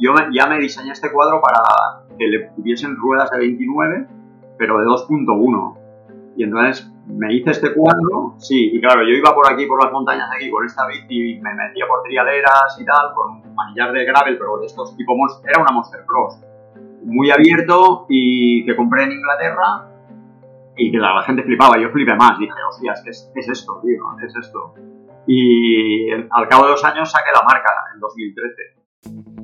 yo ya me diseñé este cuadro para que le tuviesen ruedas de 29, pero de 2.1. Y entonces me hice este cuadro, sí, y claro, yo iba por aquí, por las montañas de aquí, con esta bici, me metía por trialeras y tal, con manillar de gravel, pero de estos tipo era una Monster Cross. Muy abierto y que compré en Inglaterra y que la, gente flipaba, yo flipé más, dije, hostia, es que es, es esto, tío, es esto. Y al cabo de dos años saqué la marca, en 2013.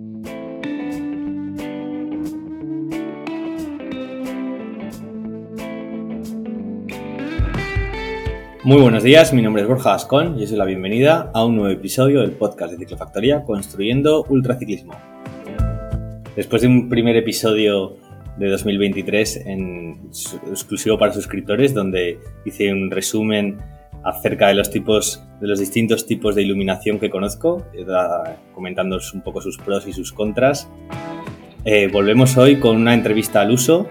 Muy buenos días, mi nombre es Borja Ascón y os doy la bienvenida a un nuevo episodio del podcast de Ciclofactoría Construyendo Ultraciclismo. Después de un primer episodio de 2023 en exclusivo para suscriptores donde hice un resumen acerca de los tipos de los distintos tipos de iluminación que conozco, comentando un poco sus pros y sus contras. Eh, volvemos hoy con una entrevista al uso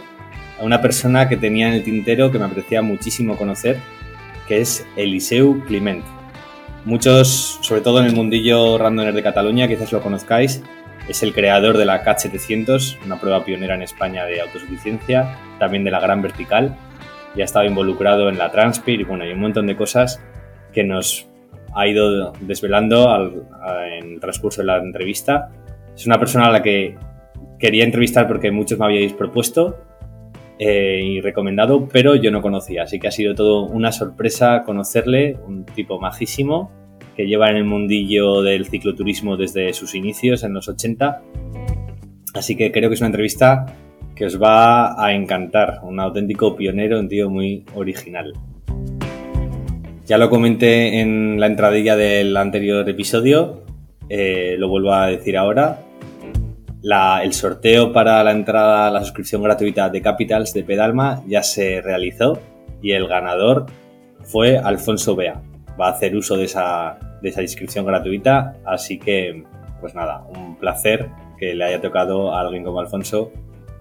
a una persona que tenía en el tintero que me apetecía muchísimo conocer que es Eliseu Climent. Muchos, sobre todo en el mundillo randoner de Cataluña, quizás lo conozcáis, es el creador de la CAT 700, una prueba pionera en España de autosuficiencia, también de la Gran Vertical, y ha estado involucrado en la Transpir y bueno, hay un montón de cosas que nos ha ido desvelando en el transcurso de la entrevista. Es una persona a la que quería entrevistar porque muchos me habíais propuesto eh, y recomendado, pero yo no conocía, así que ha sido todo una sorpresa conocerle, un tipo majísimo que lleva en el mundillo del cicloturismo desde sus inicios en los 80. Así que creo que es una entrevista que os va a encantar, un auténtico pionero, un tío muy original. Ya lo comenté en la entradilla del anterior episodio, eh, lo vuelvo a decir ahora, el sorteo para la entrada a la suscripción gratuita de Capitals de Pedalma ya se realizó y el ganador fue Alfonso Bea. Va a hacer uso de esa, de esa inscripción gratuita, así que, pues nada, un placer que le haya tocado a alguien como Alfonso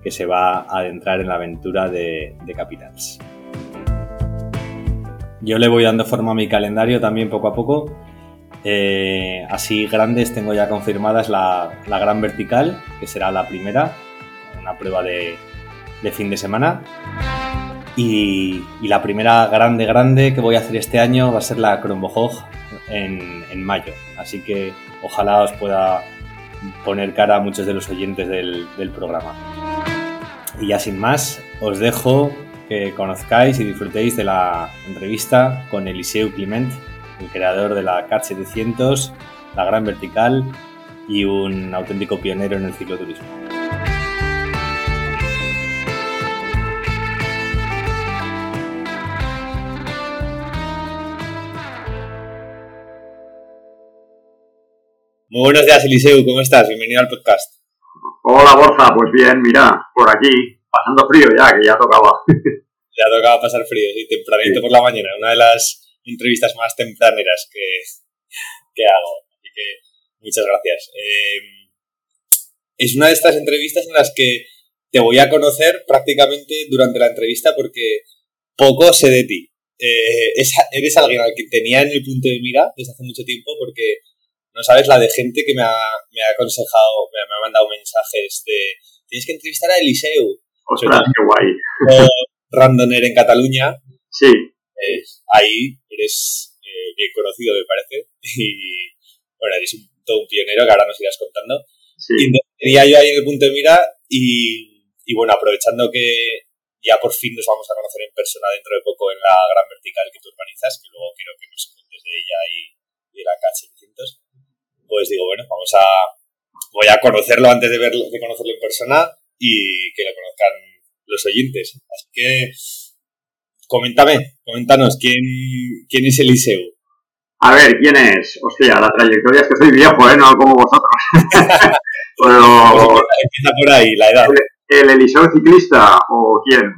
que se va a adentrar en la aventura de, de Capitals. Yo le voy dando forma a mi calendario también poco a poco eh, así grandes tengo ya confirmadas la, gran vertical, que será la primera, una prueba de, fin de semana. Y, la primera grande, grande que voy a hacer este año va a ser la Kronbohog en, en mayo. Así que ojalá os pueda poner cara a muchos de los oyentes del, del programa. Y ya sin más, os dejo que conozcáis y disfrutéis de la entrevista con Eliseu Clement, el creador de la CAT 700, la Gran Vertical y un auténtico pionero en el cicloturismo. Muy buenos días, Eliseu, ¿cómo estás? Bienvenido al podcast. Hola, Borja, pues bien, mira, por aquí, pasando frío ya, que ya tocaba. ya tocaba pasar frío, sí, tempranito por la mañana, una de las entrevistas más tempraneras que, que hago. Así que muchas gracias. Em, es una de estas entrevistas en las que te voy a conocer prácticamente durante la entrevista porque poco sé de ti. Eh, eres alguien al que tenía en el punto de mira desde hace mucho tiempo porque no sabes la de gente que me ha, me ha aconsejado, me ha, mandado mensajes de tienes que entrevistar a Eliseu. Ostras, qué guay. O Randoner en Cataluña. Sí ahí eres eh, bien conocido, me parece. Y bueno, eres un, todo un pionero que ahora nos irás contando. Y tenía yo ahí en el punto de mira y, y, bueno, aprovechando que ya por fin nos vamos a conocer en persona dentro de poco en la gran vertical que tú organizas, que luego quiero que nos cuentes de ella y, de la K700, pues digo, bueno, vamos a... Voy a conocerlo antes de, verlo, de conocerlo en persona y que lo conozcan los oyentes. Así que Coméntame, coméntanos, ¿quién, quién es Eliseo? A ver, ¿quién es? Hostia, la trayectoria es que soy viejo, ¿eh? No como vosotros. Pero... Empieza por ahí, la edad. ¿El, Eliseo ciclista o quién?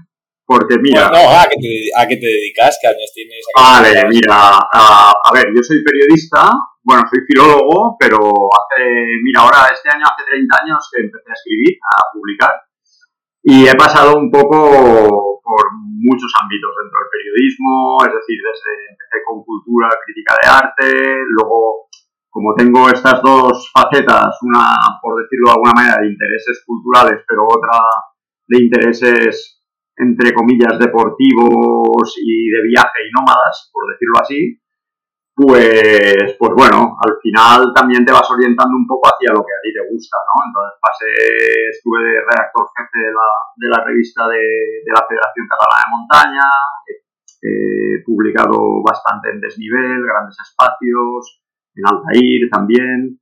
Porque mira... no, ¿a qué, te, ¿a qué te dedicas? ¿Qué años tienes? Vale, mira, a, a, ver, yo soy periodista, bueno, soy filólogo, pero hace, mira, ahora este año, hace 30 años que empecé a escribir, a publicar, y he pasado un poco por muchos ámbitos dentro del periodismo, es decir, desde empecé con cultura, crítica de arte, luego como tengo estas dos facetas, una, por decirlo de alguna manera, de intereses culturales, pero otra de intereses, entre comillas, deportivos y de viaje y nómadas, por decirlo así, pues, pues bueno, al final también te vas orientando un poco hacia lo que a ti te gusta, ¿no? Entonces pasé, estuve de redactor jefe de la, de la revista de, la Federación Catalana de Montaña, he, publicado bastante en desnivel, grandes espacios, en Altair también,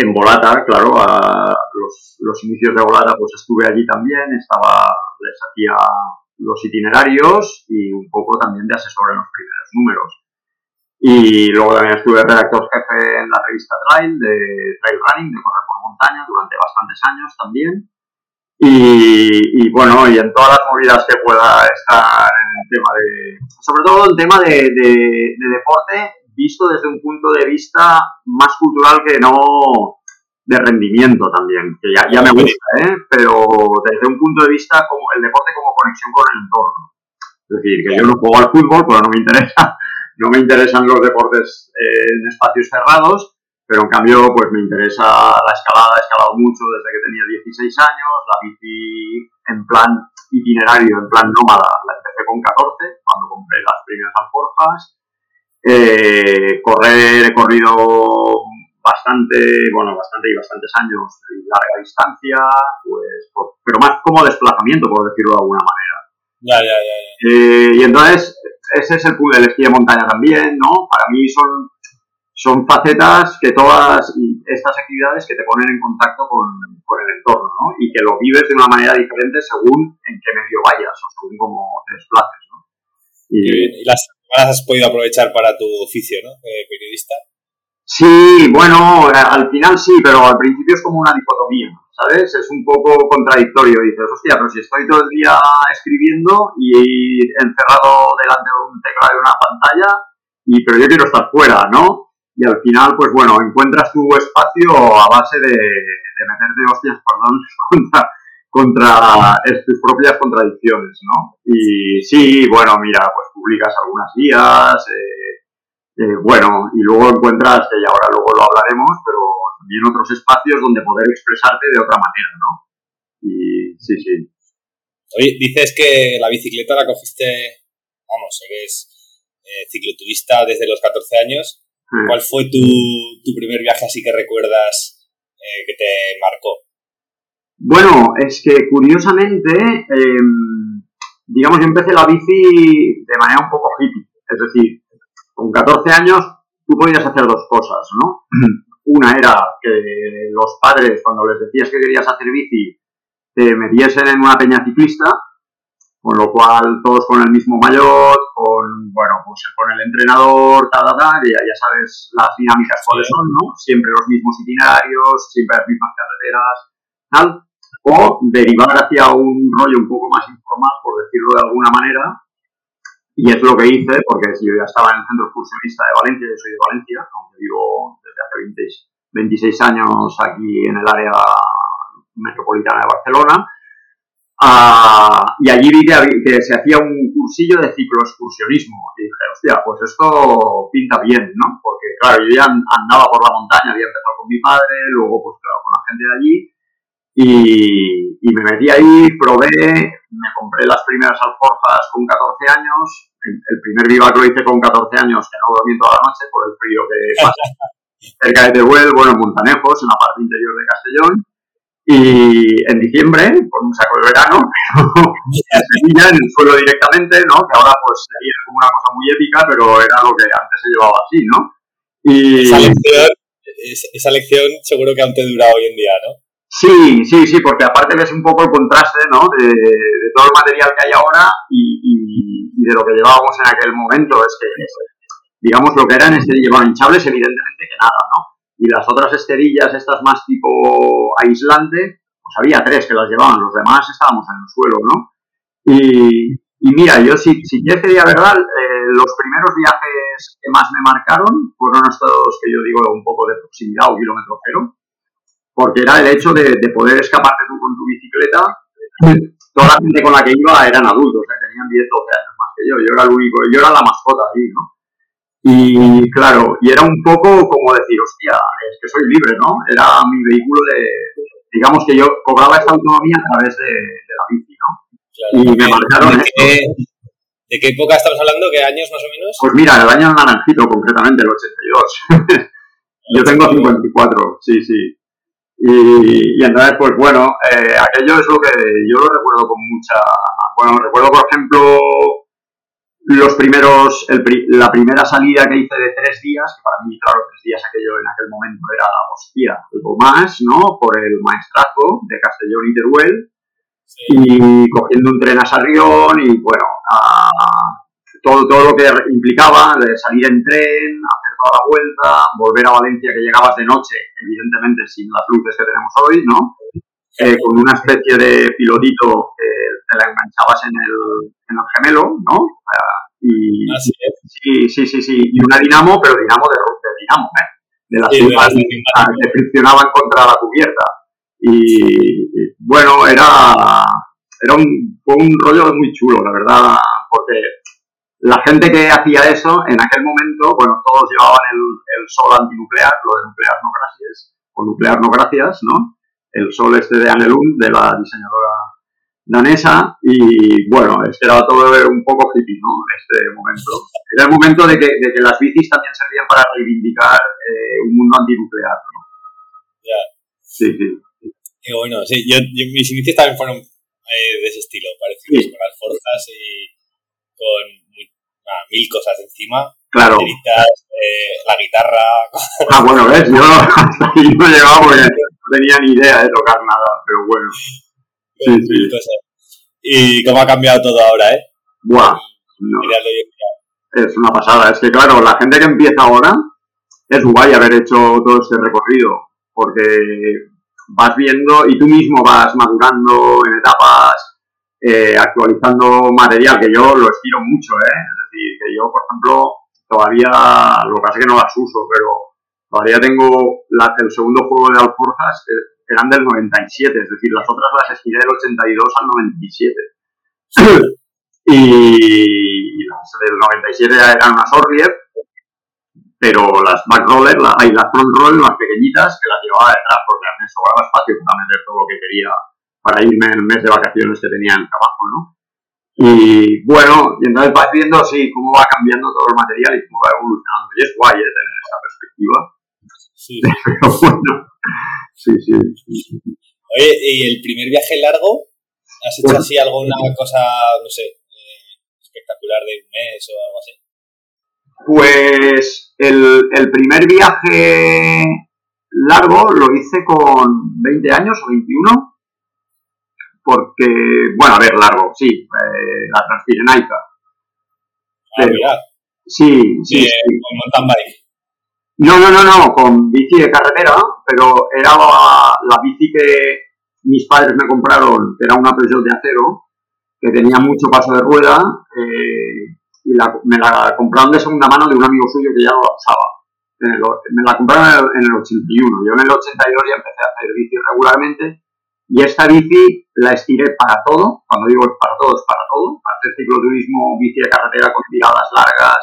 en Volata, claro, a los, los inicios de Volata pues estuve allí también, estaba, les hacía los itinerarios y un poco también de asesor en los primeros números. Y luego también estuve redactor jefe en la revista Trail, de Trail Running, de correr por montaña, durante bastantes años también. Y, bueno, y en todas las movidas que pueda estar en el tema de, sobre todo el tema de, de, de deporte, visto desde un punto de vista más cultural que no de rendimiento también, que ya, ya me gusta, ¿eh? pero desde un punto de vista como el deporte como conexión con el entorno. Es decir, que yo no juego al fútbol, pero no me interesa no me interesan los deportes eh, en espacios cerrados, pero en cambio pues me interesa la escalada, he escalado mucho desde que tenía 16 años, la bici en plan itinerario, en plan nómada, la empecé con 14, cuando compré las primeras alforjas. Eh, correr, he corrido bastante, bueno, bastante y bastantes años, larga distancia, pues, pero más como desplazamiento, por decirlo de alguna manera. Ya, ya, ya. Eh, y entonces, ese es el, el esquí de montaña también, ¿no? Para mí son, son facetas que todas estas actividades que te ponen en contacto con, con, el entorno, ¿no? Y que lo vives de una manera diferente según en qué medio vayas o según cómo te desplaces, ¿no? Y, las, has podido aprovechar para tu oficio, ¿no? Periodista. Sí, bueno, al final sí, pero al principio es como una dicotomía, ¿sabes? Es un poco contradictorio. Dices, hostia, pero si estoy todo el día escribiendo y encerrado delante de un teclado y una pantalla, y pero yo quiero estar fuera, ¿no? Y al final, pues bueno, encuentras tu espacio a base de, de meterte hostias, perdón, contra, contra tus propias contradicciones, ¿no? Y sí, bueno, mira, pues publicas algunas guías, eh, eh, bueno, y luego encuentras, que ahora luego lo hablaremos, pero también otros espacios donde poder expresarte de otra manera, ¿no? Y sí, sí. Oye, dices que la bicicleta la cogiste, vamos, eres eh, cicloturista desde los 14 años. ¿Cuál fue tu, tu, primer viaje así que recuerdas eh, que te marcó? Bueno, es que curiosamente, em, digamos, yo empecé la bici de manera un poco hippie. Es decir, con 14 años tú podías hacer dos cosas, ¿no? Una era que los padres, cuando les decías que querías hacer bici, te metiesen en una peña ciclista, con lo cual todos con el mismo mayor, con, bueno, pues con el entrenador, tal, tal, tal, y ya sabes las dinámicas cuáles son, ¿no? Siempre los mismos itinerarios, siempre las mismas carreteras, tal. O derivar hacia un rollo un poco más informal, por decirlo de alguna manera, y es lo que hice, porque yo ya estaba en el Centro Excursionista de Valencia, yo soy de Valencia, aunque vivo desde hace 26 años aquí en el área metropolitana de Barcelona, uh, y allí vi que, se hacía un cursillo de cicloexcursionismo. Y dije, hostia, pues esto pinta bien, ¿no? Porque, claro, yo ya andaba por la montaña, había empezado con mi padre, luego, pues claro, con la gente de allí, y, y, me metí ahí, probé, me compré las primeras alforjas con 14 años, el primer vivac lo hice con 14 años, que no dormí toda la noche por el frío que pasa cerca de Teruel, bueno, en Montanejos, en la parte interior de Castellón. Y en diciembre, con un saco de verano, en Sevilla, en el suelo directamente, ¿no? Que ahora pues sería como una cosa muy épica, pero era lo que antes se llevaba así, ¿no? Y... Esa lección, esa lección seguro que antes dura hoy en día, ¿no? Sí, sí, sí, porque aparte ves un poco el contraste ¿no? de, todo el material que hay ahora y, de lo que llevábamos en aquel momento. Es que, digamos, lo que eran esterillas hinchables, evidentemente que nada, ¿no? Y las otras esterillas, estas más tipo aislante, pues había tres que las llevaban, los demás estábamos en el suelo, ¿no? Y, y mira, yo si, si que diga verdad, eh, los primeros viajes que más me marcaron fueron estos que yo digo un poco de proximidad o kilómetro cero porque era el hecho de, de poder escaparte tú con tu bicicleta. Toda la gente con la que iba eran adultos, ¿eh? tenían 10, 12 años más que yo. Yo era el único, yo era la mascota ahí, ¿no? Y claro, y era un poco como decir, hostia, es que soy libre, ¿no? Era mi vehículo de, digamos que yo cobraba esta autonomía a través de, la bici, ¿no? y me marcaron ¿De qué, ¿De qué época estamos hablando? ¿Qué años más o menos? Pues mira, el año naranjito, concretamente, el 82. yo tengo 54, sí, sí. Y, entonces, pues bueno, eh, aquello es lo que yo lo recuerdo con mucha... Bueno, recuerdo, por ejemplo, los primeros, la primera salida que hice de tres días, que para mí, claro, tres días aquello en aquel momento era, hostia, algo más, ¿no? Por el maestrazgo de Castellón y Teruel, y cogiendo un tren a Sarrión y, bueno, todo, todo lo que implicaba de salir en tren, hacer toda la vuelta, volver a Valencia, que llegabas de noche, evidentemente sin las luces que tenemos hoy, ¿no? Eh, con una especie de pilotito que te la enganchabas en el, en el gemelo, ¿no? Y, sí, sí, sí, sí. Y una dinamo, pero dinamo de, de dinamo, ¿eh? De las sí, que friccionaban contra la cubierta. Y, bueno, era, era un, fue un rollo muy chulo, la verdad, porque la gente que hacía eso, en aquel momento, bueno, todos llevaban el, el sol antinuclear, lo de nuclear no gracias, o nuclear no gracias, ¿no? El sol este de Anelun, de la diseñadora danesa y bueno, es que era todo un poco hippie, ¿no? Este momento. Era el momento de que, de que las bicis también servían para reivindicar eh, un mundo antinuclear, ¿no? Ya. Sí, sí. Qué bueno, sí, yo, mis inicios también fueron eh, de ese estilo, parecidos, sí. con alforjas y con mil cosas encima. Claro. Eh, la guitarra. Ah, bueno, ves, yo hasta ahí no llegaba porque no tenía ni idea de tocar nada, pero bueno. Sí, sí. Y cómo ha cambiado todo ahora, ¿eh? Buah. Es una pasada. Es que, claro, la gente que empieza ahora es guay haber hecho todo este recorrido. Porque vas viendo y tú mismo vas madurando en etapas, eh, actualizando material, que yo lo estiro mucho, ¿eh? Es yo, por ejemplo, todavía, lo que pasa es que no las uso, pero todavía tengo el segundo juego de Alforjas, eran del 97, es decir, las otras las estiré del 82 al 97. y las del 97 eran unas Orlier, pero las back roller, hay las front roll más pequeñitas que las llevaba detrás porque me sobraba espacio para meter todo lo que quería para irme en el mes de vacaciones que tenía en el trabajo, ¿no? Y bueno, y entonces vas viendo así cómo va cambiando todo el material y cómo va evolucionando. Y es guay, ¿eh? Tener esa perspectiva. Sí. Pero bueno, Sí, sí, Oye, ¿y el primer viaje largo? ¿Has hecho así alguna cosa, no sé, eh, espectacular de un mes o algo así? Pues el, el primer viaje largo lo hice con 20 años o 21, porque, bueno, a ver, largo, sí, eh, la Transpirenaica. Ah, sí, sí, sí. Con mountain bike. No, no, no, no, con bici de carretera, pero era la, bici que mis padres me compraron, que era una Peugeot de acero, que tenía mucho paso de rueda, eh, y me la compraron de segunda mano de un amigo suyo que ya no la usaba. me la compraron en el, 81, yo en el 82 ya empecé a hacer bici regularmente, y esta bici la estiré para todo, cuando digo para todo es para todo, para hacer cicloturismo, bici de carretera con tiradas largas,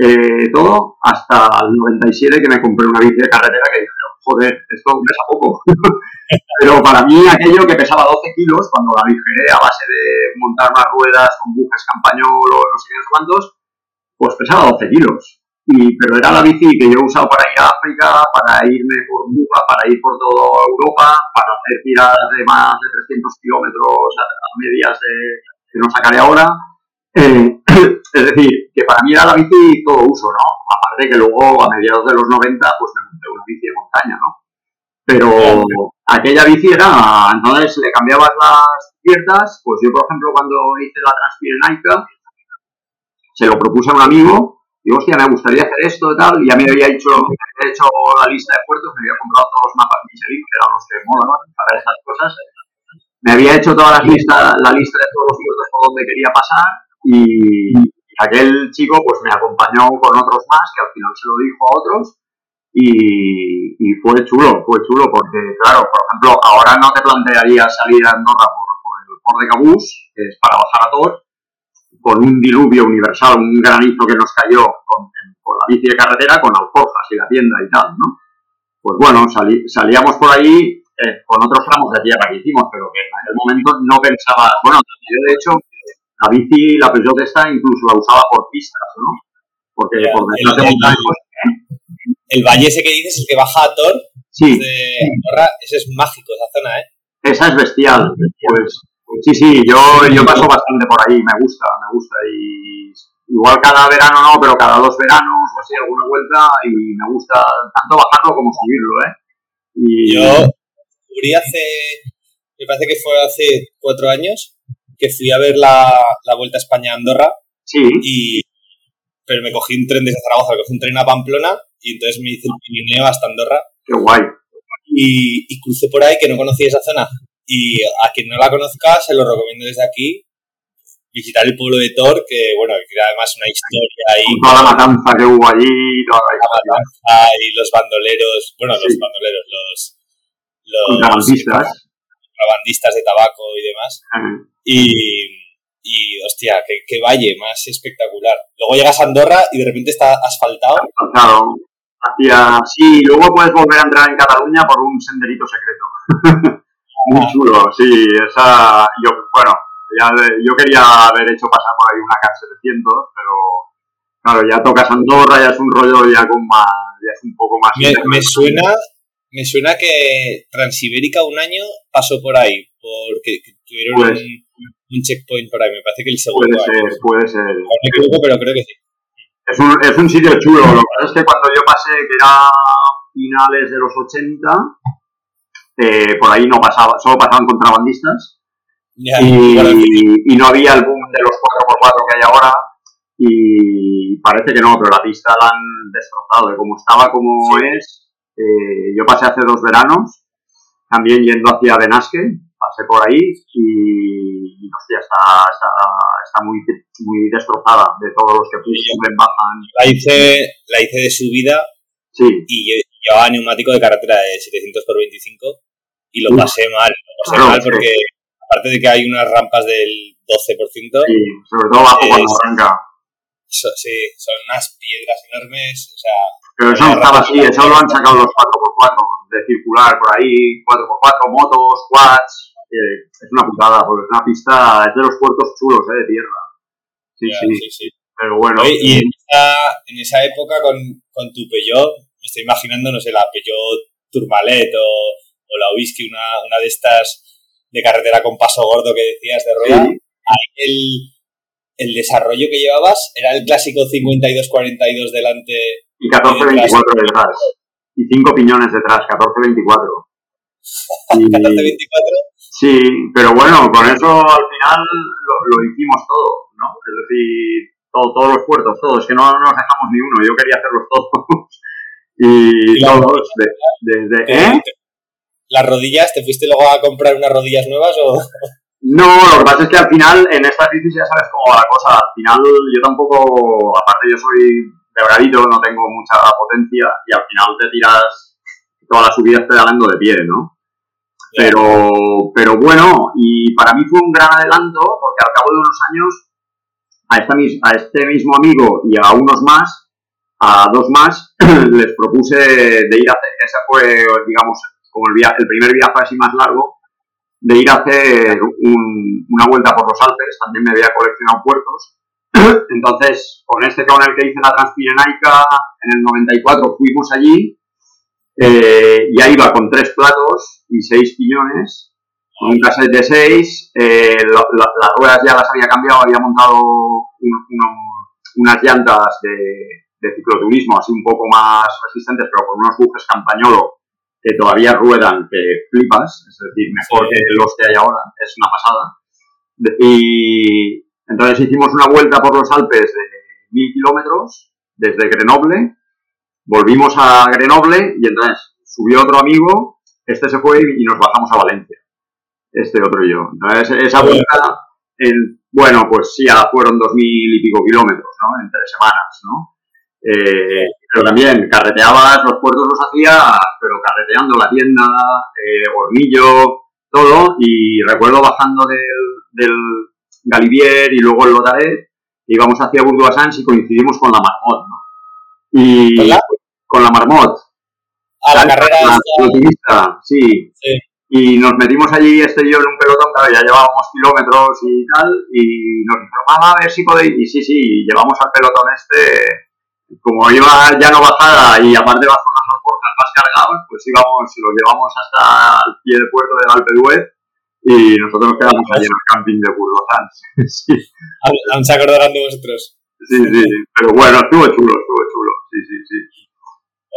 eh, todo hasta el 97 que me compré una bici de carretera que dije, joder, esto pesa poco. Pero para mí aquello que pesaba 12 kilos, cuando la aligeré a base de montar más ruedas con bujes campañol o no sé qué cuántos, pues pesaba 12 kilos. Y, pero era la bici que yo he usado para ir a África, para irme por para ir por toda Europa, para hacer tiradas de más de 300 kilómetros a, medias de, que no sacaré ahora eh, es decir, que para mí era la bici todo uso, ¿no? Aparte que luego a mediados de los 90 pues me monté una bici de montaña, ¿no? Pero aquella bici era, entonces le cambiabas las ciertas, pues yo por ejemplo cuando hice la Transpirenaica, se lo propuse a un amigo, digo, hostia, me gustaría hacer esto y tal, y ya me había hecho, hecho la lista de puertos, me había comprado todos los mapas Michelin, que eran los que molan para estas cosas, me había hecho toda la lista, la lista de todos los puertos por donde quería pasar, y, aquel chico pues me acompañó con otros más, que al final se lo dijo a otros, y, fue chulo, fue chulo, porque claro, por ejemplo, ahora no te plantearías salir a Andorra por, por el Port de Cabús, que es para bajar a Tor, con un diluvio universal, un granizo que nos cayó con, con la bici de carretera, con alforjas y la tienda y tal, ¿no? Pues bueno, salí, salíamos por ahí eh, con otros tramos de tierra que hicimos, pero que en aquel momento no pensaba, bueno, yo de hecho, la bici, la Peugeot esta, incluso la usaba por pistas, ¿no? Porque Ya, por detrás de montañas, El valle ese que dices, el que baja a Tor, sí, de Andorra, ese es mágico, esa zona, ¿eh? esa es bestial. Pues sí, sí, yo, yo paso bastante por ahí, me gusta, me gusta. Y igual cada verano no, pero cada dos veranos o así alguna vuelta y me gusta tanto bajarlo como subirlo, ¿eh? Y Yo descubrí hace, me parece que fue hace cuatro años, que fui a ver la, la Vuelta a España a Andorra, sí, y, pero me cogí un tren desde Zaragoza, me cogí un tren a Pamplona, y entonces me hice el Pirineo hasta Andorra, qué guay. y, y crucé por ahí, que no conocía esa zona. Y a quien no la conozca, se lo recomiendo desde aquí, visitar el pueblo de Tor, que bueno, que tiene además una historia ahí, Con toda la matanza que hubo allí, toda la historia. hay los bandoleros, bueno, los Sí. bandoleros, los, los Contrabandistas. contrabandistas de tabaco y demás. Eh, Y, y hostia, qué, qué valle más espectacular. Luego llegas a Andorra y de repente está asfaltado. Claro, hacia, sí, luego puedes volver a entrar en Cataluña por un senderito secreto. Muy chulo, sí, esa, yo, bueno, ya yo quería haber hecho pasar por ahí una K700, pero claro, ya tocas Andorra, ya es un rollo ya con más, ya es un poco más... Me, me suena me suena que Transibérica un año pasó por ahí, porque que tuvieron Pues- un, un checkpoint por ahí. Me parece que el Puede segundo año. ser, puede ser. No me equivoco, pero creo que sí. Es un, es un sitio chulo, lo que pasa es que cuando yo pasé, que era finales de los 80, eh, por ahí no pasaba, solo pasaban contrabandistas. Y, no había el boom de los 4x4 que hay ahora y parece que no, pero la pista la han destrozado. Y como estaba como es, eh, yo pasé hace dos veranos, también yendo hacia Benasque, pasé por ahí y, y, hostia, está, está, está muy, muy destrozada de todos los que suben, bajan. la hice, la hice de subida Sí, y lle- llevaba neumático de carretera de 700 por 25 y lo pasé mal. Lo pasé Claro, mal sí. porque aparte de que hay unas rampas del 12%, sí, sobre todo bajo cuando Es- arranca. so- sí, son unas piedras enormes, o sea, Pero eso no estaba así, eso lo han sacado los 4x4, de circular por ahí, 4x4, motos, quads. eh, es una putada, porque es una pista, es de los puertos chulos, eh, de tierra. Sí, sí, sí, sí. pero bueno. Oye, y en esa, en esa época con, con tu Peugeot, me estoy imaginando, no sé, la Peugeot Tourmalet o, o la Whisky, una, una de estas de carretera con paso gordo que decías de rueda, Sí, ahí el, el desarrollo que llevabas era el clásico 52-42 delante. y 14-24 detrás. Y 5 piñones detrás, 14-24. Y- 14-24. Sí, pero bueno, con eso al final lo, lo hicimos todo, ¿no? Es decir, todo- todos los puertos, todos, que no nos dejamos ni uno, yo quería hacerlos todos. Y Y todos, de- desde... ¿Eh? ¿Las rodillas? ¿Te fuiste luego a comprar unas rodillas nuevas o...? No, lo que pasa es que al final, en estas bicis ya sabes cómo va la cosa. Al final yo tampoco, aparte yo soy delgadito, no tengo mucha potencia y al final te tiras toda la subida pedalando de pie, ¿no? Pero, pero bueno, y para mí fue un gran adelanto porque al cabo de unos años a, esta, mis- a este mismo amigo y a unos más, a dos más, les propuse de ir a hacer, ese fue, digamos, como el, via- el primer viaje así más largo, de ir a hacer un- una vuelta por los Alpes, también me había coleccionado puertos. Entonces, con este el que hice la Transpirenaica en el 94 fuimos allí, eh, ya iba con tres platos y seis piñones, con un cassette de seis, eh, la- la- las ruedas ya las había cambiado, había montado un- uno- unas llantas de, de cicloturismo así un poco más resistentes, pero con unos bujes campañolo que todavía ruedan que flipas, es decir, mejor Sí. que los que hay ahora, es una pasada. Y entonces hicimos una vuelta por los Alpes de mil kilómetros desde Grenoble, volvimos a Grenoble y entonces subió otro amigo, este se fue y nos bajamos a Valencia, este otro y yo. Entonces esa vuelta, en, bueno, pues sí, fueron dos mil y pico kilómetros, ¿no? En tres semanas, ¿no? Eh, pero también carreteabas, los puertos los hacías, pero carreteando la tienda, eh, hornillo, todo, y recuerdo bajando del, del Galivier y luego el Lotaret, íbamos hacia Burduasans y coincidimos con la Marmot, ¿no? Y ¿Con la? con la Marmot. A la carrera La ciclista, sí. Sí. Y nos metimos allí, este y yo, en un pelotón, claro, ya llevábamos kilómetros y tal, y nos dijeron, a ver si podéis, y sí, sí, llevamos al pelotón este, como iba ya no bajada y aparte vas con las alforjas más cargados, pues íbamos, los llevamos hasta el pie de puerto del Alpe d'Huez y nosotros nos quedamos allí en el camping de Burgos. sí, Aún, se acordarán de vosotros. sí, sí, pero bueno, estuvo chulo, estuvo chulo, sí, sí, sí.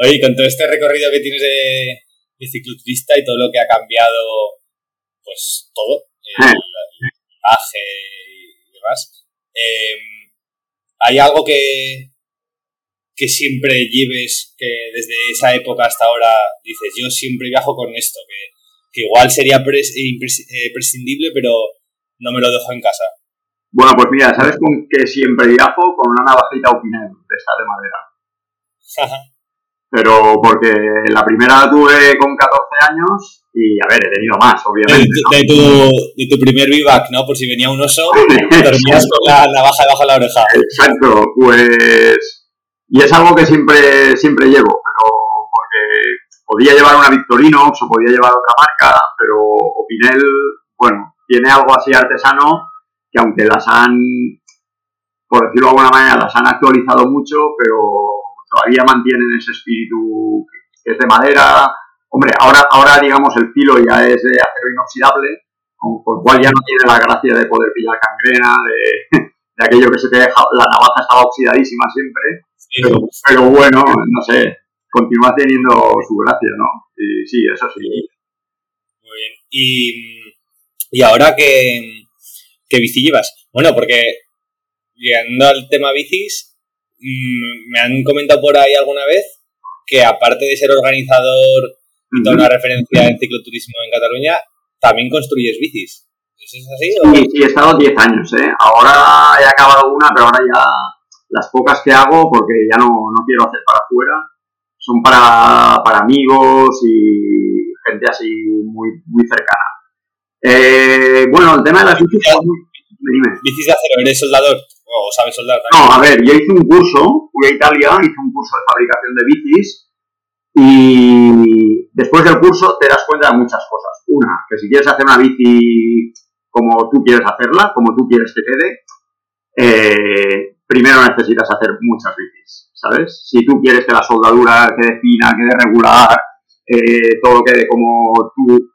Oye, con todo este recorrido que tienes de, de cicloturista y todo lo que ha cambiado, pues todo, el, el viaje y demás, eh, ¿hay algo que, que siempre lleves, que desde esa época hasta ahora dices, yo siempre viajo con esto, que, que igual sería pres- impres- eh, prescindible, pero no me lo dejo en casa? Bueno, pues mira, ¿sabes con qué siempre viajo? Con una navajita Opinel de esta de madera. pero porque la primera la tuve con 14 años y, a ver, he tenido más, obviamente. ¿no? de tu, de tu primer vivac, ¿no? Por si venía un oso, dormías con la navaja debajo de la oreja. Exacto, pues... Y es algo que siempre, siempre llevo, pero porque podía llevar una Victorinox o podía llevar otra marca, pero Opinel, bueno, tiene algo así artesano que aunque las han, por decirlo de alguna manera, las han actualizado mucho, pero todavía mantienen ese espíritu que es de madera. Hombre, ahora, ahora digamos el filo ya es de acero inoxidable, con, con cual ya no tiene la gracia de poder pillar cangrena, de, de aquello que se te deja, la navaja estaba oxidadísima siempre, pero, pero bueno, no sé, continúa teniendo su gracia, ¿no? Y sí, eso sí. Muy bien. Y, y ahora que, ¿qué bici llevas? Bueno, porque llegando al tema bicis, mm, me han comentado por ahí alguna vez que aparte de ser organizador y toda una referencia en cicloturismo en Cataluña, también construyes bicis. ¿Eso es así? o- Sí, sí, he estado 10 años, ¿eh? Ahora he acabado una, pero ahora ya las pocas que hago, porque ya no, no quiero hacer para afuera, son para, para amigos y gente así muy, muy cercana. Eh, bueno, el tema de las bicis... Dime. ¿Bicis de acero? ¿Eres soldador? ¿O sabes soldar también? No, a ver, yo hice un curso, fui a Italia, hice un curso de fabricación de bicis y después del curso te das cuenta de muchas cosas. Una, que si quieres hacer una bici como tú quieres hacerla, como tú quieres que quede, eh, primero necesitas hacer muchas bicis, ¿sabes? Si tú quieres que la soldadura quede fina, quede regular, eh, todo quede como tú,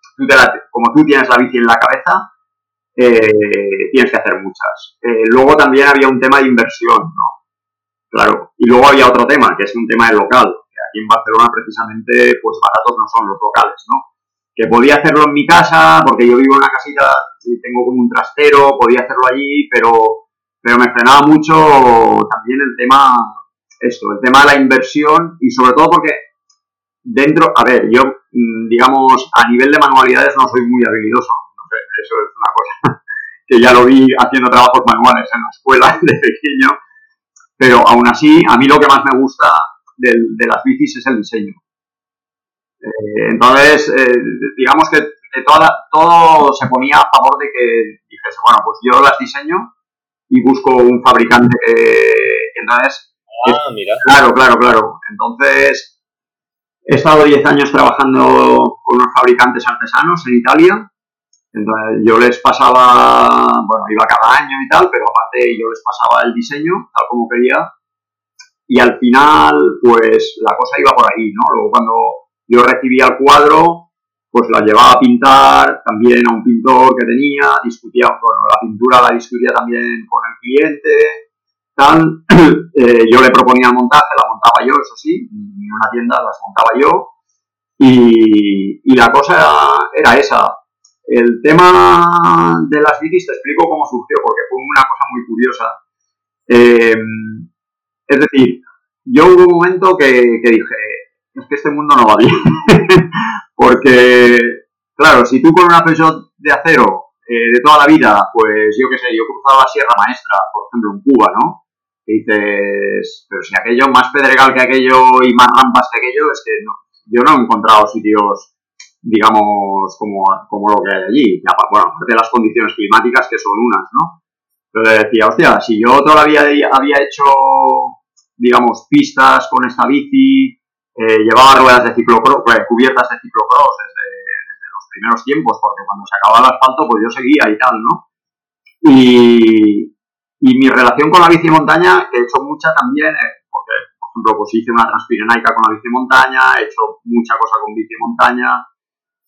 como tú tienes la bici en la cabeza, eh, tienes que hacer muchas. Eh, luego también había un tema de inversión, ¿no? Claro. Y luego había otro tema, que es un tema del local, que aquí en Barcelona precisamente, pues baratos no son los locales, ¿no? Que podía hacerlo en mi casa, porque yo vivo en una casita, tengo como un trastero, podía hacerlo allí, pero, pero me frenaba mucho también el tema, esto, el tema de la inversión, y sobre todo porque dentro, a ver, yo, mm, digamos, a nivel de manualidades no soy muy habilidoso, eso es una cosa que ya lo vi haciendo trabajos manuales en la escuela de pequeño, pero aún así, a mí lo que más me gusta del- de, las bicis es el diseño. Eh, entonces, eh, digamos que, que toda- todo se ponía a favor de que dijese, bueno, pues yo las diseño y busco un fabricante que, entonces, Ah, mira. Claro, claro, claro. Entonces, he estado 10 años trabajando con unos fabricantes artesanos en Italia. Entonces, yo les pasaba, bueno, iba cada año y tal, pero aparte yo les pasaba el diseño, tal como quería. Y al final, pues la cosa iba por ahí, ¿no? Luego cuando yo recibía el cuadro, pues la llevaba a pintar también a un pintor que tenía, discutía, bueno, la pintura la discutía también con el cliente, tal. Eh, yo le proponía el montaje, la montaba yo, eso sí, en una tienda las montaba yo. Y, y la cosa era esa. El tema de las bicis te explico cómo surgió, porque fue una cosa muy curiosa. Eh, es decir, yo hubo un momento que, que dije, es que este mundo no va bien. porque, claro, si tú con una Peugeot de acero eh, de toda la vida, pues yo qué sé, yo cruzaba la Sierra Maestra, por ejemplo, en Cuba, ¿no? Y dices, pero si aquello más pedregal que aquello y más rampas que aquello, es que no, yo no he encontrado sitios, digamos, como, como lo que hay allí. Bueno, aparte de las condiciones climáticas que son unas, ¿no? Entonces decía, hostia, si yo todavía había hecho, digamos, pistas con esta bici, eh, llevaba ruedas de ciclocross, pues, cubiertas de ciclocross desde, los primeros tiempos, porque cuando se acababa el asfalto, pues yo seguía y tal, ¿no? Y, mi relación con la bici montaña, que he hecho mucha también, eh, porque, por ejemplo, pues hice una transpirenaica con la bici montaña, he hecho mucha cosa con bici montaña,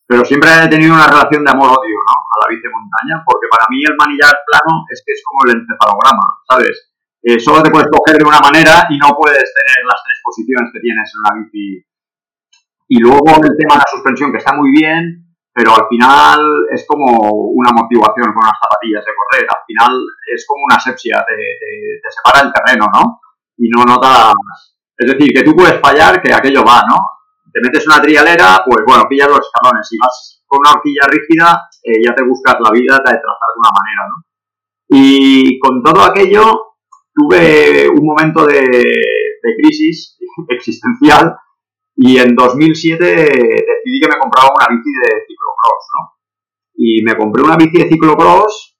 pero siempre he tenido una relación de amor-odio, ¿no? A la bici montaña, porque para mí el manillar plano es que es como el encefalograma, ¿sabes? Eh, solo te puedes coger de una manera y no puedes tener las tres posiciones que tienes en una bici. Y luego el tema de la suspensión, que está muy bien, pero al final es como una motivación con unas zapatillas de correr. Al final es como una asepsia, te, te, separa el terreno, ¿no? Y no notas. Es decir, que tú puedes fallar, que aquello va, ¿no? Te metes una trialera, pues bueno, pillas los escalones. Si vas con una horquilla rígida, eh, ya te buscas la vida, te de trazar de una manera, ¿no? Y con todo aquello, tuve un momento de, crisis existencial y en 2007 decidí que me compraba una bici de ciclocross, ¿no? Y me compré una bici de ciclocross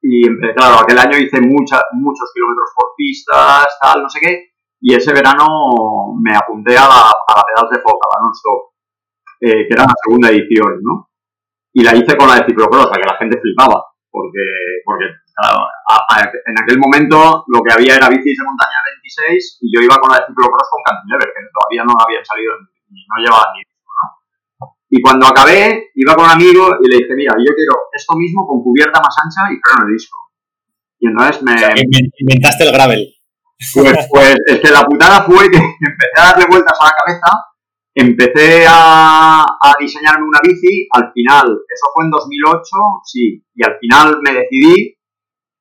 y, claro, aquel año hice muchas, muchos kilómetros por pistas, tal, no sé qué, y ese verano me apunté a la, a la de Foca, la non-stop, eh, que era la segunda edición, ¿no? Y la hice con la de ciclocross, la que la gente flipaba, porque, porque Claro, en aquel momento lo que había era bicis de montaña 26 y yo iba con la de ciclocross con cantilever, que todavía no habían salido y no llevaba ni ¿no? Y cuando acabé, iba con un amigo y le dije, mira, yo quiero esto mismo con cubierta más ancha y freno de disco. Y entonces me... inventaste el gravel. Pues, pues es que la putada fue que empecé a darle vueltas a la cabeza Empecé a, diseñarme una bici, al final, eso fue en 2008, sí, y al final me decidí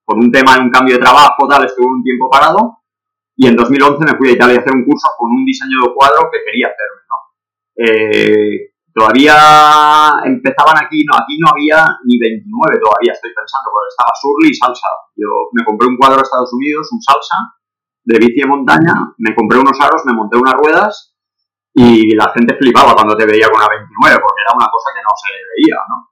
por un tema de un cambio de trabajo, tal, estuve un tiempo parado y en 2011 me fui a Italia a hacer un curso con un diseño de cuadro que quería hacerme, ¿no? Eh, todavía empezaban aquí, no, aquí no había ni 29 todavía, estoy pensando, porque estaba Surly y Salsa. Yo me compré un cuadro de Estados Unidos, un Salsa, de bici de montaña, me compré unos aros, me monté unas ruedas y la gente flipaba cuando te veía con la 29, porque era una cosa que no se veía, ¿no?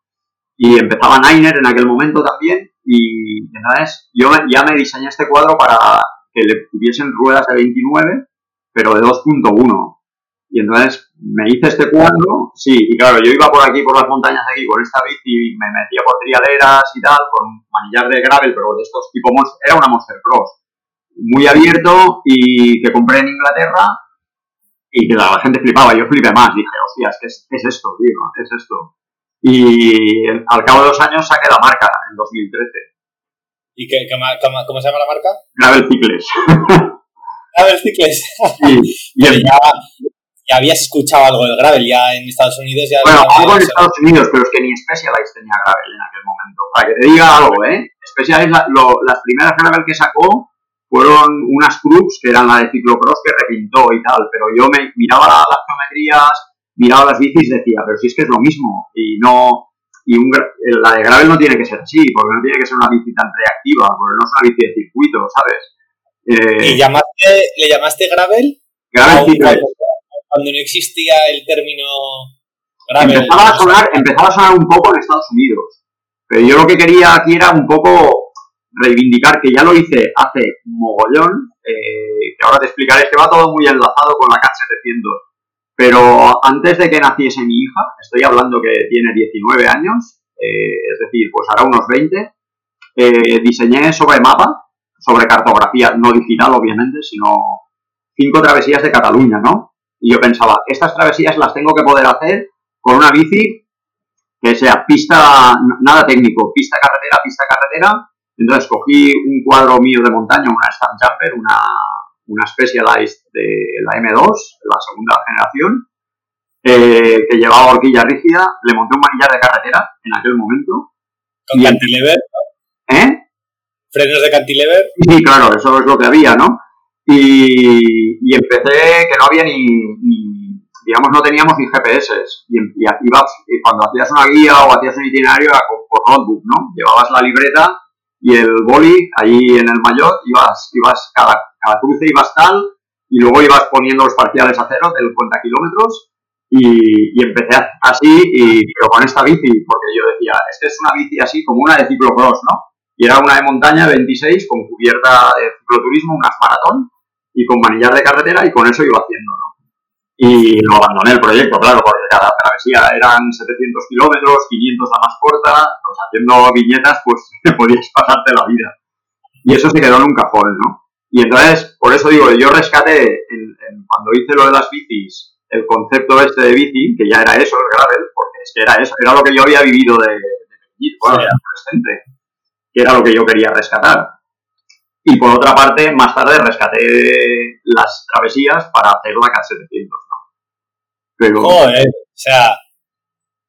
Y empezaba Niner en aquel momento también, y entonces yo ya me diseñé este cuadro para que le tuviesen ruedas de 29, pero de 2.1. Y entonces me hice este cuadro, sí, y claro, yo iba por aquí, por las montañas de aquí, con esta bici, me metía por trialeras y tal, con manillar de gravel, pero de estos tipo, era una Monster Cross, muy abierto y que compré en Inglaterra y que la gente flipaba, yo flipé más, dije, hostia, es que es, es esto, tío, es esto. Y al cabo de dos años saqué la marca, en 2013. ¿Y qué, cómo, se llama la marca? Gravel Cicles. Gravel Cicles. Sí. Y ya, ya, habías escuchado algo del Gravel ya en Estados Unidos. Ya bueno, algo en Estados Unidos, pero es que ni Specialized tenía Gravel en aquel momento. Para que te diga algo, ¿eh? Specialized, las primeras Gravel que sacó fueron unas Crux, que eran la de ciclocross que repintó y tal, pero yo me miraba las geometrías, miraba las bicis y decía, pero si es que es lo mismo y no y un, la de gravel no tiene que ser así, porque no tiene que ser una bici tan reactiva, porque no es una bici de circuito, ¿sabes? Eh, llamaste, ¿Le llamaste gravel? Gravel cuando, cuando, no existía el término gravel. Empezaba a, sonar, empezaba a sonar un poco en Estados Unidos, pero yo lo que quería aquí era un poco reivindicar que ya lo hice hace mogollón, eh, que ahora te explicaré, es que va todo muy enlazado con la K700 pero antes de que naciese mi hija, estoy hablando que tiene 19 años, eh, es decir, pues ahora unos 20, eh, diseñé sobre mapa, sobre cartografía, no digital obviamente, sino cinco travesías de Cataluña, ¿no? Y yo pensaba, estas travesías las tengo que poder hacer con una bici que sea pista, nada técnico, pista carretera, pista carretera. Entonces cogí un cuadro mío de montaña, una stand jumper, una, una Specialized de la M2, la segunda generación, eh, que llevaba horquilla rígida, le monté un manillar de carretera en aquel momento. ¿Con cantilever? ¿Eh? ¿Frenos de cantilever? Sí, claro, eso es lo que había, ¿no? Y, y empecé que no había ni, digamos, no teníamos ni GPS. Y, y, y, cuando hacías una guía o hacías un itinerario era por, por notebook, ¿no? Llevabas la libreta y el boli, allí en el mayor, ibas, ibas cada, cada cruce ibas tal, y luego ibas poniendo los parciales a cero del cuenta kilómetros, y, y, empecé así, y, pero con esta bici, porque yo decía, es que es una bici así como una de ciclocross, ¿no? Y era una de montaña, 26, con cubierta de cicloturismo, unas maratón, y con manillar de carretera, y con eso iba haciendo, ¿no? Y lo abandoné el proyecto, claro, porque cada travesía eran 700 kilómetros, 500 la más corta, pues haciendo viñetas, pues podías pasarte la vida. Y eso se quedó en un cajón, ¿no? Y entonces, por eso digo, yo rescaté, cuando hice lo de las bicis, el concepto este de bici, que ya era eso, el gravel, porque es que era eso, era lo que yo había vivido de, cuando era adolescente, que era lo que yo quería rescatar. Y por otra parte, más tarde rescaté las travesías para hacer la K700, ¿no? Pero... Joder, o sea,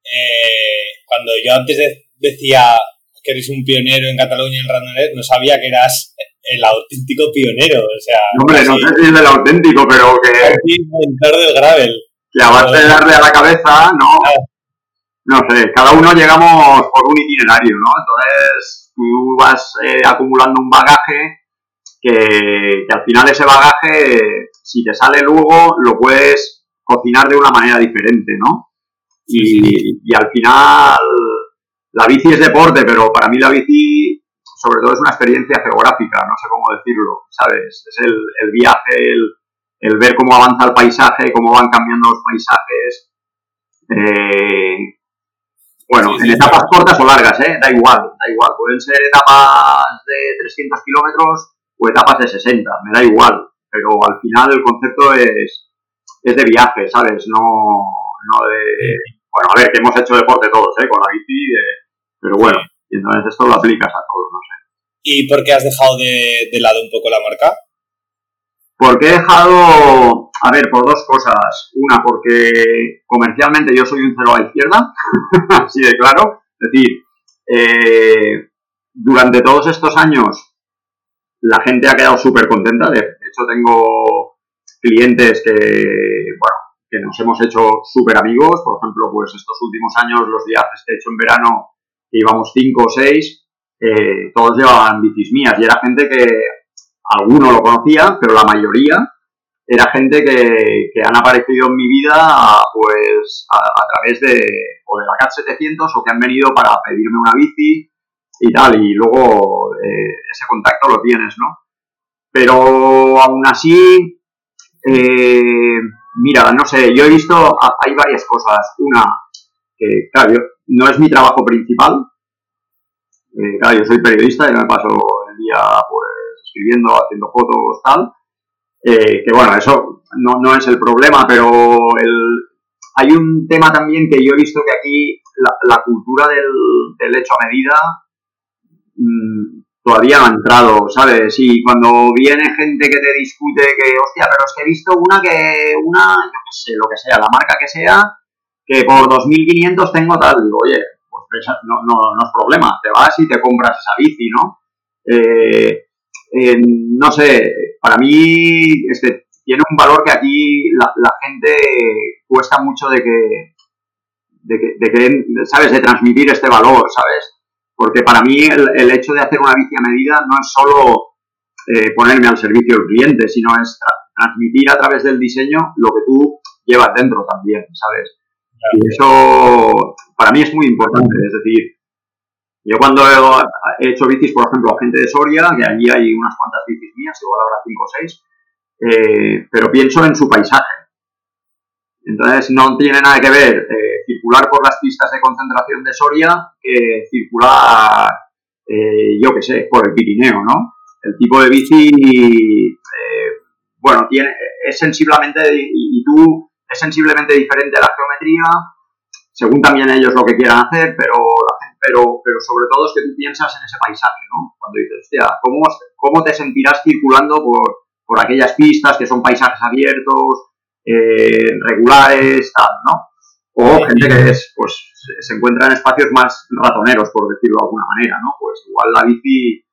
eh, cuando yo antes decía que eres un pionero en Cataluña en Randonet, no sabía que eras el auténtico pionero, o sea... No, hombre, no sé si es el auténtico, pero que... El inventor del gravel. Que a base de darle a la cabeza, ¿no? No sé, cada uno llegamos por un itinerario, ¿no? Entonces tú vas eh, acumulando un bagaje que, que al final ese bagaje, si te sale luego, lo puedes cocinar de una manera diferente, ¿no? Y, y, al final la bici es deporte, pero para mí la bici sobre todo es una experiencia geográfica, no sé cómo decirlo, ¿sabes? Es el, el viaje, el, el, ver cómo avanza el paisaje, cómo van cambiando los paisajes. Eh, bueno, en etapas cortas o largas, ¿eh? Da igual, da igual. Pueden ser etapas de 300 kilómetros o etapas de 60, me da igual. Pero al final el concepto es, es de viaje, ¿sabes? No, no de... Bueno, a ver, que hemos hecho deporte todos, ¿eh? Con la bici, pero bueno, y entonces esto lo aplicas a todo, no sé. ¿Y por qué has dejado de, de lado un poco la marca? Porque he dejado, a ver, por dos cosas. Una, porque comercialmente yo soy un cero a la izquierda, así de claro. Es decir, eh, durante todos estos años la gente ha quedado súper contenta. De, hecho, tengo clientes que, bueno, que nos hemos hecho súper amigos. Por ejemplo, pues estos últimos años, los viajes que he hecho en verano, íbamos cinco o seis, eh, todos llevaban bicis mías y era gente que alguno lo conocía, pero la mayoría era gente que, que han aparecido en mi vida pues a, través de o de la CAT 700 o que han venido para pedirme una bici y tal, y luego eh, ese contacto lo tienes, ¿no? Pero aún así, eh, mira, no sé, yo he visto, hay varias cosas. Una, que claro, no es mi trabajo principal, eh, claro, yo soy periodista y me paso el día pues escribiendo, haciendo fotos, tal. Eh, que bueno, eso no, no, es el problema, pero el, hay un tema también que yo he visto que aquí la, cultura del, del, hecho a medida mmm, todavía no ha entrado, ¿sabes? Y cuando viene gente que te discute que, hostia, pero es que he visto una que, una, yo qué sé, lo que sea, la marca que sea, que por 2.500 tengo tal, digo, oye, no, no, no es problema, te vas y te compras esa bici, ¿no? Eh, eh, no sé, para mí es que tiene un valor que aquí la, la gente cuesta mucho de que, de que, de que, ¿sabes?, de transmitir este valor, ¿sabes? Porque para mí el, el hecho de hacer una bici a medida no es solo eh, ponerme al servicio del cliente, sino es tra transmitir a través del diseño lo que tú llevas dentro también, ¿sabes? Y eso para mí es muy importante. Es decir, yo cuando he hecho bicis, por ejemplo, a gente de Soria, que allí hay unas cuantas bicis mías, igual habrá cinco o seis, eh, pero pienso en su paisaje. Entonces no tiene nada que ver eh, circular por las pistas de concentración de Soria que circular, eh, yo qué sé, por el Pirineo, ¿no? El tipo de bici, eh, bueno, tiene, es sensiblemente, y, tú es sensiblemente diferente la geometría, según también ellos lo que quieran hacer, pero, pero, pero sobre todo es que tú piensas en ese paisaje, ¿no? Cuando dices, hostia, ¿cómo, cómo te sentirás circulando por, por aquellas pistas que son paisajes abiertos, eh, regulares, tal, ¿no? O gente que es, pues, se encuentra en espacios más ratoneros, por decirlo de alguna manera, ¿no? Pues igual la bici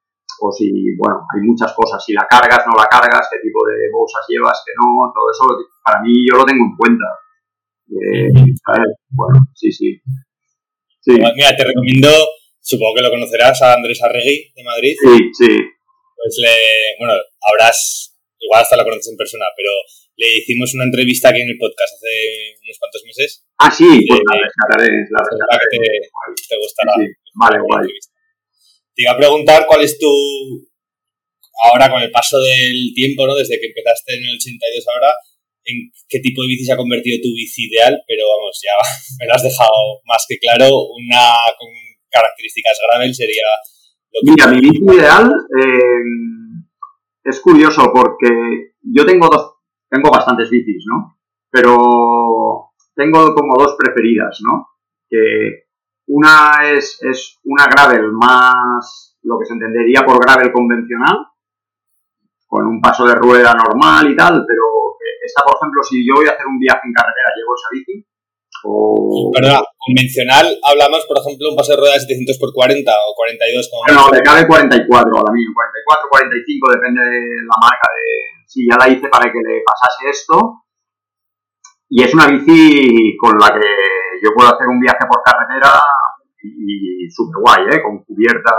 o si, bueno, hay muchas cosas, si la cargas, no la cargas, qué tipo de bolsas llevas, que no, todo eso, para mí yo lo tengo en cuenta. Eh, bueno, sí, sí. sí. Mira, te recomiendo, supongo que lo conocerás, a Andrés Arregui de Madrid. Sí, sí. Pues le, bueno, habrás, igual hasta la conoces en persona, pero le hicimos una entrevista aquí en el podcast hace unos cuantos meses. Ah, sí, pues la rescataré, la rescataré. Que te, te gustará. Sí, Vale, guay te iba a preguntar cuál es tu, ahora con el paso del tiempo, ¿no? Desde que empezaste en el 82 ahora, en qué tipo de bici se ha convertido tu bici ideal, pero vamos, ya me lo has dejado más que claro. Una con características gravel sería lo que... Mira, mi bici ideal eh, es curioso porque yo tengo dos, tengo bastantes bicis, ¿no? Pero tengo como dos preferidas, ¿no? Que una es, es una gravel más, lo que se entendería por gravel convencional, con un paso de rueda normal y tal, pero esta, por ejemplo, si yo voy a hacer un viaje en carretera, llevo esa bici. O... Perdona, convencional hablamos, por ejemplo, un paso de rueda de 700 por 40 o 42. Como no, de cabe 44 ahora mismo, 44, 45, depende de la marca. de Si ya la hice para que le pasase esto. Y es una bici con la que yo puedo hacer un viaje por carretera y, y guay, ¿eh? Con cubierta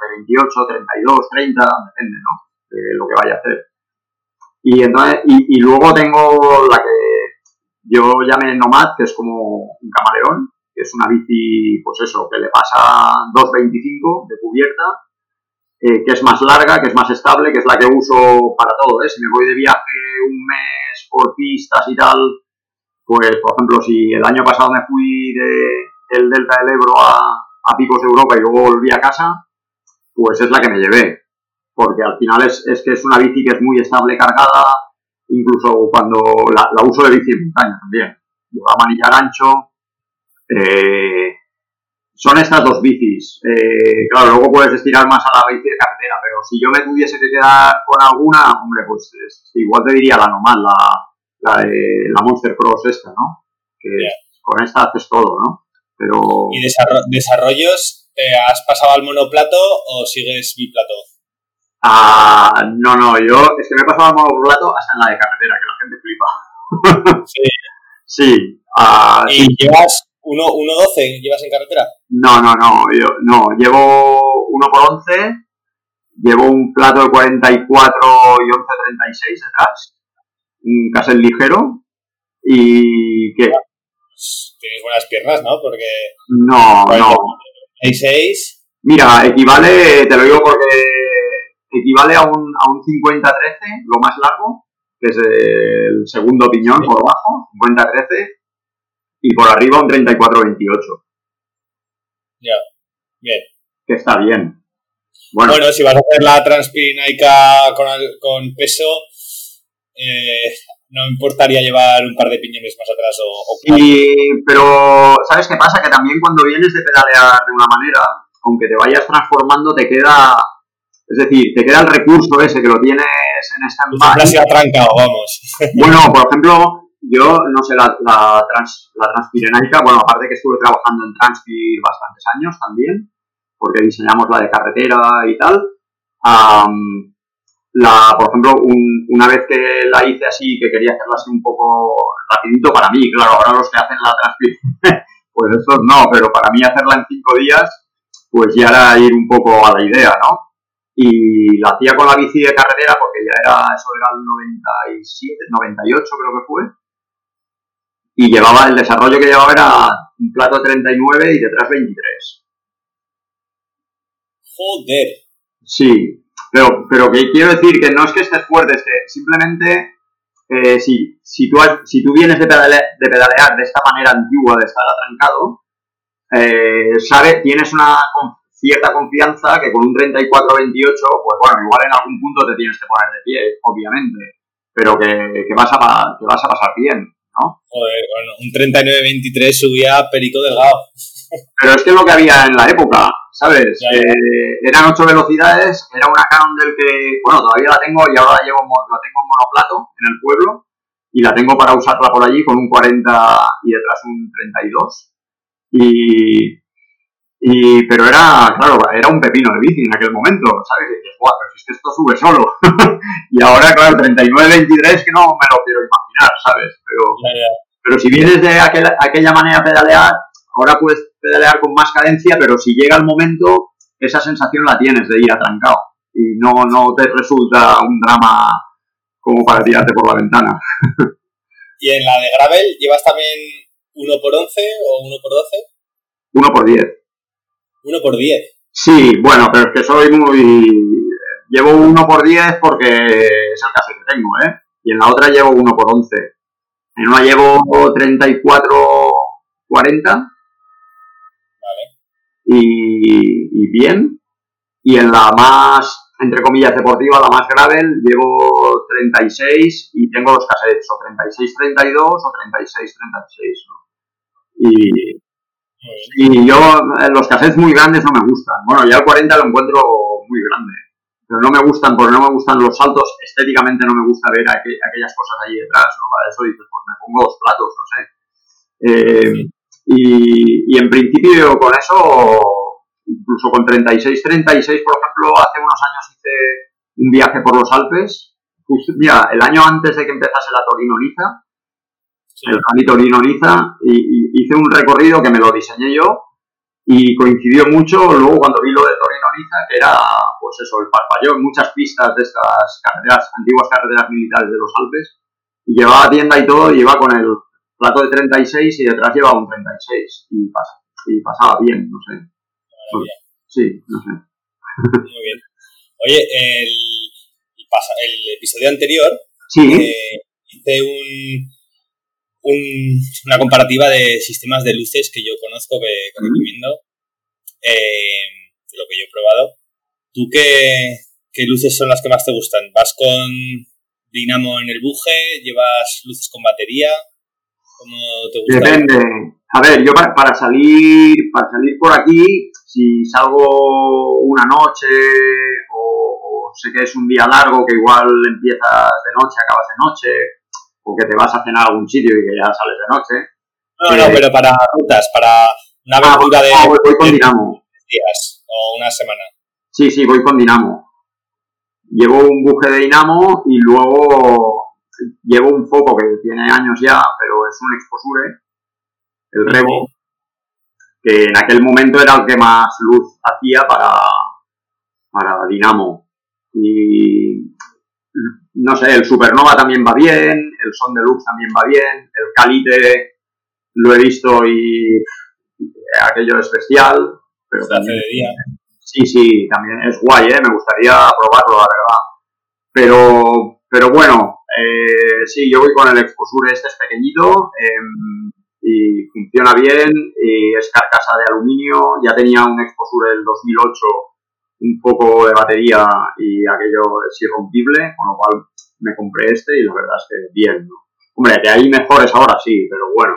de 28, 32, 30, depende, ¿no? de lo que vaya a hacer. Y, entonces, y, luego tengo la que yo llamé Nomad, que es como un camaleón, que es una bici, pues eso, que le pasa 2.25 de cubierta, eh, que es más larga, que es más estable, que es la que uso para todo. ¿eh? Si me voy de viaje un mes por pistas y tal, pues por ejemplo, si el año pasado me fui de, del Delta del Ebro a, a Picos de Europa y luego volví a casa, pues es la que me llevé porque al final es, es, que es una bici que es muy estable cargada, incluso cuando la, uso de bici en montaña también. Lleva manillar ancho. Eh, son estas dos bicis. Eh, claro, luego puedes estirar más a la bici de carretera, pero si yo me tuviese que quedar con alguna, hombre, pues igual te diría la normal, la, la, de, la Monster Cross esta, ¿no? Que con esta haces todo, ¿no? Pero... ¿Y desarrollos? Eh, ¿Has pasado al monoplato o sigues biplato? Ah, no, no, yo es que me he pasado al modo plato hasta en la de carretera, que la gente flipa. Sí. sí. Uh, ¿Y llevas 1.12? ¿Llevas en carretera? No, no, no, yo no, llevo 1 por 11, llevo un plato de 44 y 11.36 detrás, un cassette ligero y ¿qué? Pues tienes buenas piernas, ¿no? Porque... No, no. 6. Mira, equivale, te lo digo porque equivale a un, a un 50-13, lo más largo, que es el segundo piñón por abajo, 50-13, y por arriba un 34-28. Ya, bien. Que está bien. Bueno, si vas a hacer la transpirinaica con, con peso, eh, no importaría llevar un par de piñones más atrás o, pero, ¿sabes qué pasa? Que también cuando vienes de pedalear de una manera, aunque te vayas transformando, te queda es decir, te queda el recurso ese que lo tienes en stand-by. trancado, vamos. Bueno, por ejemplo, yo, no sé, la, la, trans, la transpirenaica, bueno, aparte que estuve trabajando en Transpir bastantes años también, porque diseñamos la de carretera y tal. la, por ejemplo, una vez que la hice así, que quería hacerla así un poco rapidito para mí, claro, ahora los que hacen la transpir, pues eso no, pero para mí hacerla en cinco días, pues ya era ir un poco a la idea, ¿no? y la hacía con la bici de carretera porque ya era, eso era el 97, 98 creo que fue. Y llevaba, el desarrollo que llevaba era un plato 39 y detrás 23. Joder. Sí, pero, pero que quiero decir que no es que estés fuerte, es que simplemente eh, si, si, tú si tú vienes de, de pedalear de esta manera antigua, de estar atrancado, eh, sabe, tienes una, cierta confianza que con un 34-28, pues bueno, igual en algún punto te tienes que poner de pie, obviamente, pero que, que vas, a, que vas a pasar bien, ¿no? Joder, bueno, un 39-23 subía Perico Delgado. Pero es que es lo que había en la época, ¿sabes? Eh, eran ocho velocidades, era una Canon del que, bueno, todavía la tengo y ahora la, llevo, la tengo en monoplato en el pueblo y la tengo para usarla por allí con un 40 y detrás un 32. Y, y, pero era, claro, era un pepino de bici en aquel momento, ¿sabes? Y dices, guau, pero es que esto sube solo. y ahora, claro, 39-23 que no me lo quiero imaginar, ¿sabes? Pero, pero si vienes de aquel, aquella manera a pedalear, ahora puedes pedalear con más cadencia, pero si llega el momento, esa sensación la tienes de ir atrancado. Y no, no te resulta un drama como para tirarte por la ventana. ¿Y en la de Gravel llevas también 1 por 11 o 1 por 12? 1 por 10. 1 por 10. Sí, bueno, pero es que soy muy... Llevo uno por 10 porque es el caso que tengo, ¿eh? Y en la otra llevo uno por 11. En una llevo 34, 40. Vale. Y, y bien. Y en la más, entre comillas, deportiva, la más gravel, llevo 36 y tengo los cassettes, o 36-32 o 36-36, ¿no? Y, y yo, eh, los cassettes muy grandes no me gustan. Bueno, ya el 40 lo encuentro muy grande. Pero no me gustan, porque no me gustan los saltos. Estéticamente no me gusta ver aquellas cosas ahí detrás, ¿no? Para eso dices, pues me pongo los platos, no sé. Eh, y, y, en principio con eso, incluso con 36-36, por ejemplo, hace unos años hice un viaje por los Alpes. mira, el año antes de que empezase la El Rally Torino-Niza, y, hice un recorrido que me lo diseñé yo y coincidió mucho luego cuando vi lo de Torino-Niza, que era, pues eso, el parpallón, muchas pistas de estas carreteras, antiguas carreteras militares de los Alpes, y llevaba tienda y todo, y iba con el plato de 36 y detrás llevaba un 36, y, y pasaba bien, no sé. Sí, no sé. Muy bien. Oye, el, el episodio anterior sí. Eh, hice un, una comparativa de sistemas de luces que yo conozco, que, recomiendo, eh, de lo que yo he probado. ¿Tú qué, qué luces son las que más te gustan? ¿Vas con dinamo en el buje? ¿Llevas luces con batería? ¿Cómo te gusta? Depende. A ver, yo para, salir para salir por aquí, si salgo una noche o, o, sé que es un día largo, que igual empiezas de noche, acabas de noche, o que te vas a cenar a algún sitio y que ya sales de noche. No, no, pero para rutas, para una ah, aventura de, ah, voy, con Dinamo. días o una semana. Sí, sí, voy con Dinamo. Llevo un buje de Dinamo y luego llevo un foco que tiene años ya, pero es un Exposure, el Revo, que en aquel momento era el que más luz hacía para, para Dinamo. Y no sé, el Supernova también va bien, el Son Deluxe también va bien, el Calite lo he visto y, aquello es bestial. Pero Sí, sí, también es guay, ¿eh? me gustaría probarlo, la verdad. Pero, pero bueno, eh, sí, yo voy con el Exposure, este es pequeñito em, y funciona bien y es carcasa de aluminio. Ya tenía un Exposure del 2008 un poco de batería y aquello es irrompible, con lo cual me compré este y la verdad es que bien, ¿no? Hombre, que hay mejores ahora sí, pero bueno,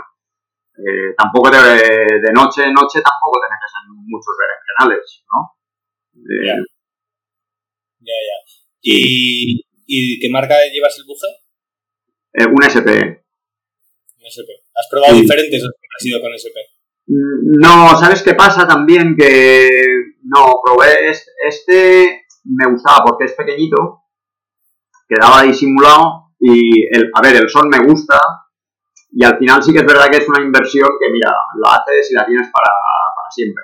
eh, tampoco de, de noche en noche tampoco tiene que ser muchos berenjenales, ¿no? Eh, ya. Ya, ya. ¿Y, ¿Y, qué marca llevas el buje? Eh, un SP. Un SP. ¿Has probado diferentes has ido con SP? No, ¿sabes qué pasa también? Que no, probé este, este, me gustaba porque es pequeñito, quedaba disimulado y, el, a ver, el son me gusta y al final sí que es verdad que es una inversión que, mira, la haces y la tienes para, siempre.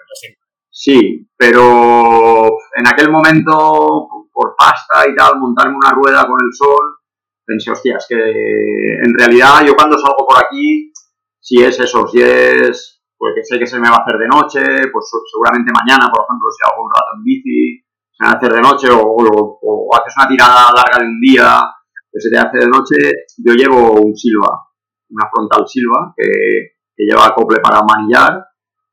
Sí, pero en aquel momento, por pasta y tal, montarme una rueda con el sol, pensé, hostia, es que en realidad yo cuando salgo por aquí, si es eso, si es porque sé que se me va a hacer de noche, pues seguramente mañana, por ejemplo, si hago un rato en bici, se me va a hacer de noche, o, haces una tirada larga de un día que se te hace de noche, yo llevo un Silva, una frontal Silva, que, lleva acople para manillar,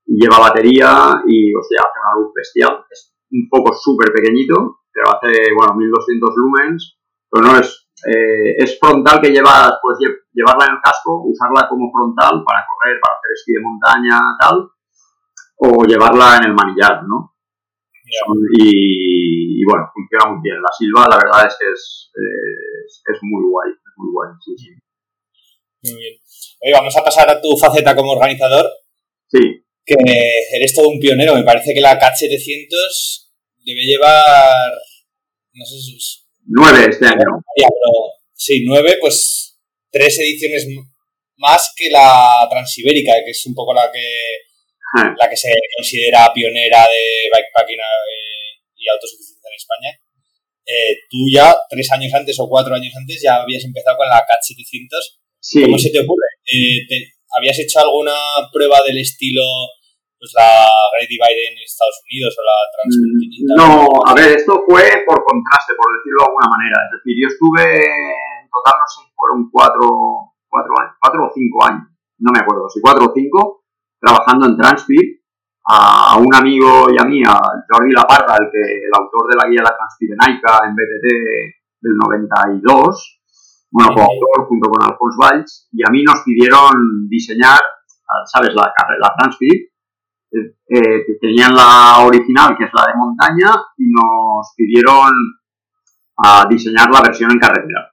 y lleva batería, y o sea, hace una luz bestial. Es un poco súper pequeñito, pero hace, bueno, 1200 lumens, pero no es eh, es frontal que llevas, puedes llevarla en el casco, usarla como frontal para correr, para hacer esquí de montaña, tal, o llevarla en el manillar, ¿no? Y, bueno, funciona muy bien. La Silva, la verdad es que es, es, muy guay, es muy guay, sí, sí. Muy bien. Oye, vamos a pasar a tu faceta como organizador. Sí. Que eres todo un pionero. Me parece que la CAT 700 debe llevar, no sé, si Nueve este año. sí, nueve, pues tres ediciones más que la transibérica, que es un poco la que ah. la que se considera pionera de bikepacking eh, y autosuficiencia en España. Eh, tú ya, tres años antes o cuatro años antes, ya habías empezado con la CAT 700. ¿Cómo se te ocurre? Eh, ¿Habías hecho alguna prueba del estilo pues la Great Divide en Estados Unidos o la Transcontinental? No, a ver, esto fue por contraste, por decirlo de alguna manera. Es decir, yo estuve en total, no sé, fueron cuatro, cuatro años, cuatro o cinco años, no me acuerdo, si cuatro o cinco, trabajando en Transpir. A un amigo y a mí, a Jordi Laparra, el, que, el autor de la guía La Transpirenaica en BTT del 92, bueno, coautor junto con Alphonse Valls, y a mí nos pidieron diseñar, ¿sabes? La, la Transpir, eh, tenían la original, que es la de montaña, y nos pidieron a diseñar la versión en carretera.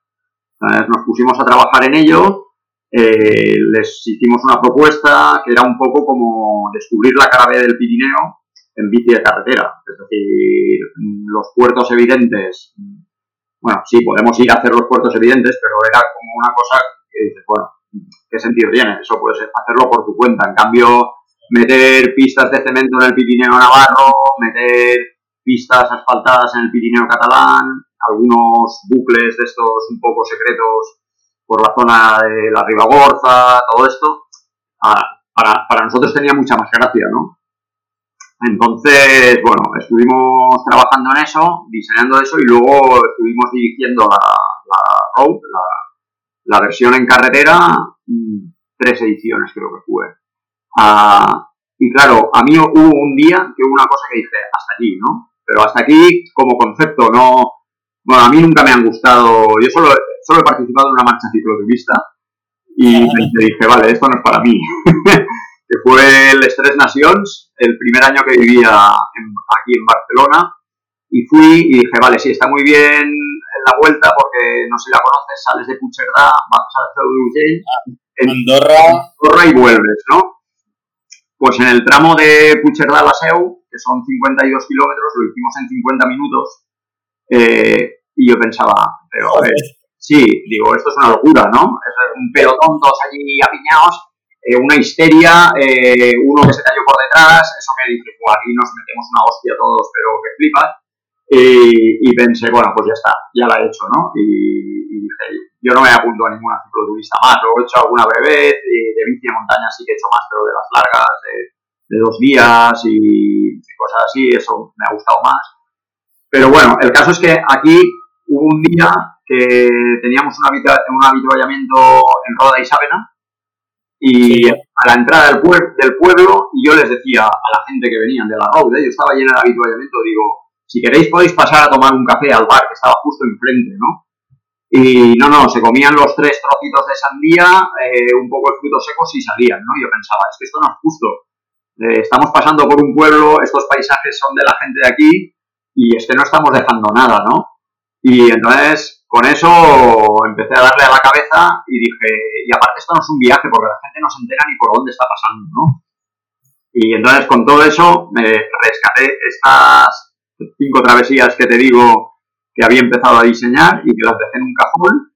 Entonces nos pusimos a trabajar en ello, eh, les hicimos una propuesta que era un poco como descubrir la cara B del Pirineo en bici de carretera. Es decir, los puertos evidentes, bueno, sí, podemos ir a hacer los puertos evidentes, pero era como una cosa que dices, bueno, ¿qué sentido tiene? Eso puedes hacerlo por tu cuenta. En cambio, meter pistas de cemento en el Pirineo Navarro, meter pistas asfaltadas en el Pirineo catalán, algunos bucles de estos un poco secretos por la zona de la Ribagorza, todo esto, para, para nosotros tenía mucha más gracia, ¿no? Entonces, bueno, estuvimos trabajando en eso, diseñando eso y luego estuvimos dirigiendo la, la road, la, la versión en carretera, mm, tres ediciones creo que fue. Ah, y claro, a mí hubo un día que hubo una cosa que dije, hasta aquí, ¿no? Pero hasta aquí, como concepto, no... Bueno, a mí nunca me han gustado... Yo solo, solo he participado en una marcha cicloturista y me dije, vale, esto no es para mí. que fue el Tres Nations, el primer año que vivía aquí en Barcelona. Y fui y dije, vale, sí, está muy bien en la vuelta porque no sé si la conoces, sales de Puigcerdá, vas a en Andorra. Andorra y vuelves, ¿no? Pues en el tramo de Puigcerdá a Seu, que son 52 kilómetros, lo hicimos en 50 minutos. Eh, y yo pensaba, pero a ver, sí, digo, esto es una locura, ¿no? Es un pelotón, todos allí apiñados, eh, una histeria, eh, uno que se cayó por detrás, eso que dice, pues aquí nos metemos una hostia todos, pero que flipas. Y, pensé, bueno, pues ya está, ya la he hecho, ¿no? Y, dije, yo no me apunto a ninguna cicloturista más, luego he hecho alguna breve, de bici de montaña sí que he hecho más, pero de las largas, de, dos días y cosas así, eso me ha gustado más. Pero bueno, el caso es que aquí hubo un día que teníamos un, un habituallamiento en Roda y Sábena y a la entrada del, del, pueblo y yo les decía a la gente que venían de la road, yo estaba llena de habituallamiento, digo, si queréis podéis pasar a tomar un café al bar que estaba justo enfrente, ¿no? Y no, no, se comían los tres trocitos de sandía, eh, un poco de frutos secos y salían, ¿no? Yo pensaba, es que esto no es justo. Eh, estamos pasando por un pueblo, estos paisajes son de la gente de aquí y es que no estamos dejando nada, ¿no? Y entonces, con eso empecé a darle a la cabeza y dije, y aparte esto no es un viaje porque la gente no se entera ni por dónde está pasando, ¿no? Y entonces con todo eso me rescaté estas cinco travesías que te digo que había empezado a diseñar y que las dejé en un cajón.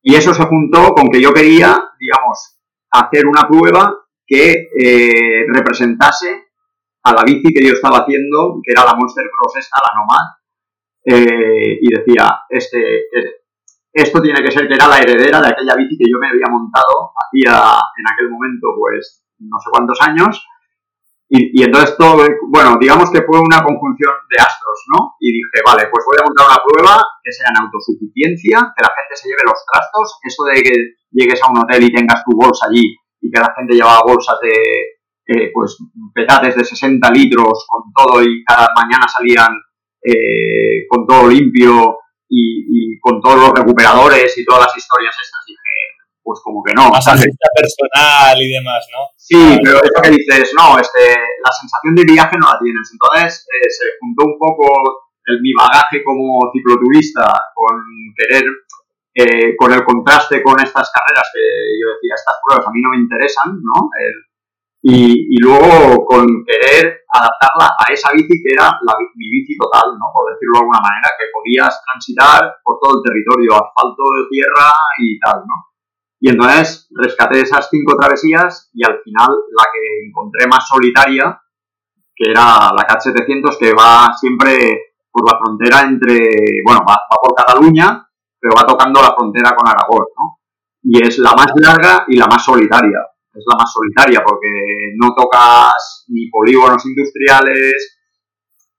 Y eso se juntó con que yo quería, digamos, hacer una prueba que eh, representase a la bici que yo estaba haciendo, que era la Monster Cross esta, la Nomad, eh, y decía, este, eh, esto tiene que ser que era la heredera de aquella bici que yo me había montado hacía en aquel momento, pues, no sé cuántos años, y, entonces todo, bueno, digamos que fue una conjunción de astros, ¿no? Y dije, vale, pues voy a montar una prueba que sea en autosuficiencia, que la gente se lleve los trastos, eso de que llegues a un hotel y tengas tu bolsa allí y que la gente llevaba bolsas de, eh, pues, petates de 60 litros con todo y cada mañana salían eh, con todo limpio y, y, con todos los recuperadores y todas las historias estas. Pues como que no. Más agenda personal y demás, ¿no? Sí, pero eso que dices, no, este, la sensación de viaje no la tienes. Entonces eh, se juntó un poco el, mi bagaje como cicloturista con querer, eh, con el contraste con estas carreras que yo decía, estas pruebas a mí no me interesan, ¿no? y, y, luego con querer adaptarla a esa bici que era la, mi bici total, ¿no? Por decirlo de alguna manera, que podías transitar por todo el territorio, asfalto, tierra y tal, ¿no? Y entonces rescaté esas cinco travesías y al final la que encontré más solitaria, que era la CAT 700, que va siempre por la frontera entre, bueno, va, por Cataluña, pero va tocando la frontera con Aragón. Y es la más larga y la más solitaria. es la más solitaria porque no tocas ni polígonos industriales,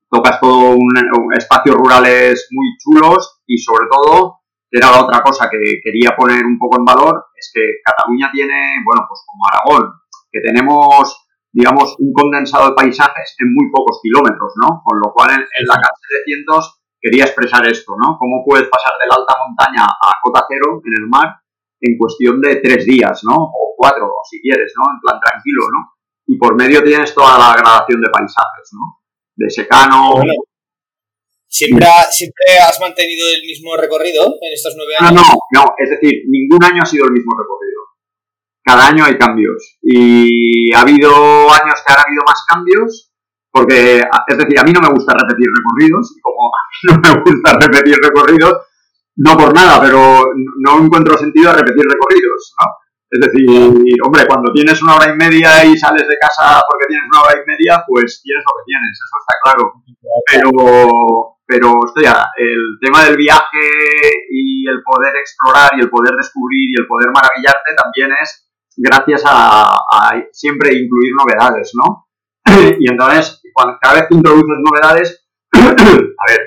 tocas todo un, espacios rurales muy chulos y sobre todo, era la otra cosa que quería poner un poco en valor, es que Cataluña tiene, bueno, pues como Aragón, que tenemos digamos, un condensado de paisajes en muy pocos kilómetros, ¿no? Con lo cual, en, la CAT 700 quería expresar esto, ¿no? ¿Cómo puedes pasar de la alta montaña a cota cero en el mar en cuestión de tres días, ¿no? O cuatro, si quieres, ¿no? En plan tranquilo, ¿no? Y por medio tienes toda la gradación de paisajes, ¿no? De secano. ¿Siempre, ¿Siempre has mantenido el mismo recorrido en estos nueve años? No, no, no. Es decir, ningún año ha sido el mismo recorrido cada año hay cambios. Y ha habido años que han habido más cambios, porque, es decir, a mí no me gusta repetir recorridos, y como a mí no me gusta repetir recorridos, no por nada, pero no encuentro sentido a repetir recorridos, ¿no? Es decir, hombre, cuando tienes una hora y media y sales de casa porque tienes una hora y media, pues tienes lo que tienes, eso está claro. Pero, pero, hostia, el tema del viaje y el poder explorar y el poder descubrir y el poder maravillarte también es gracias a, siempre incluir novedades, ¿no? y entonces, cada vez que introduces novedades, a ver,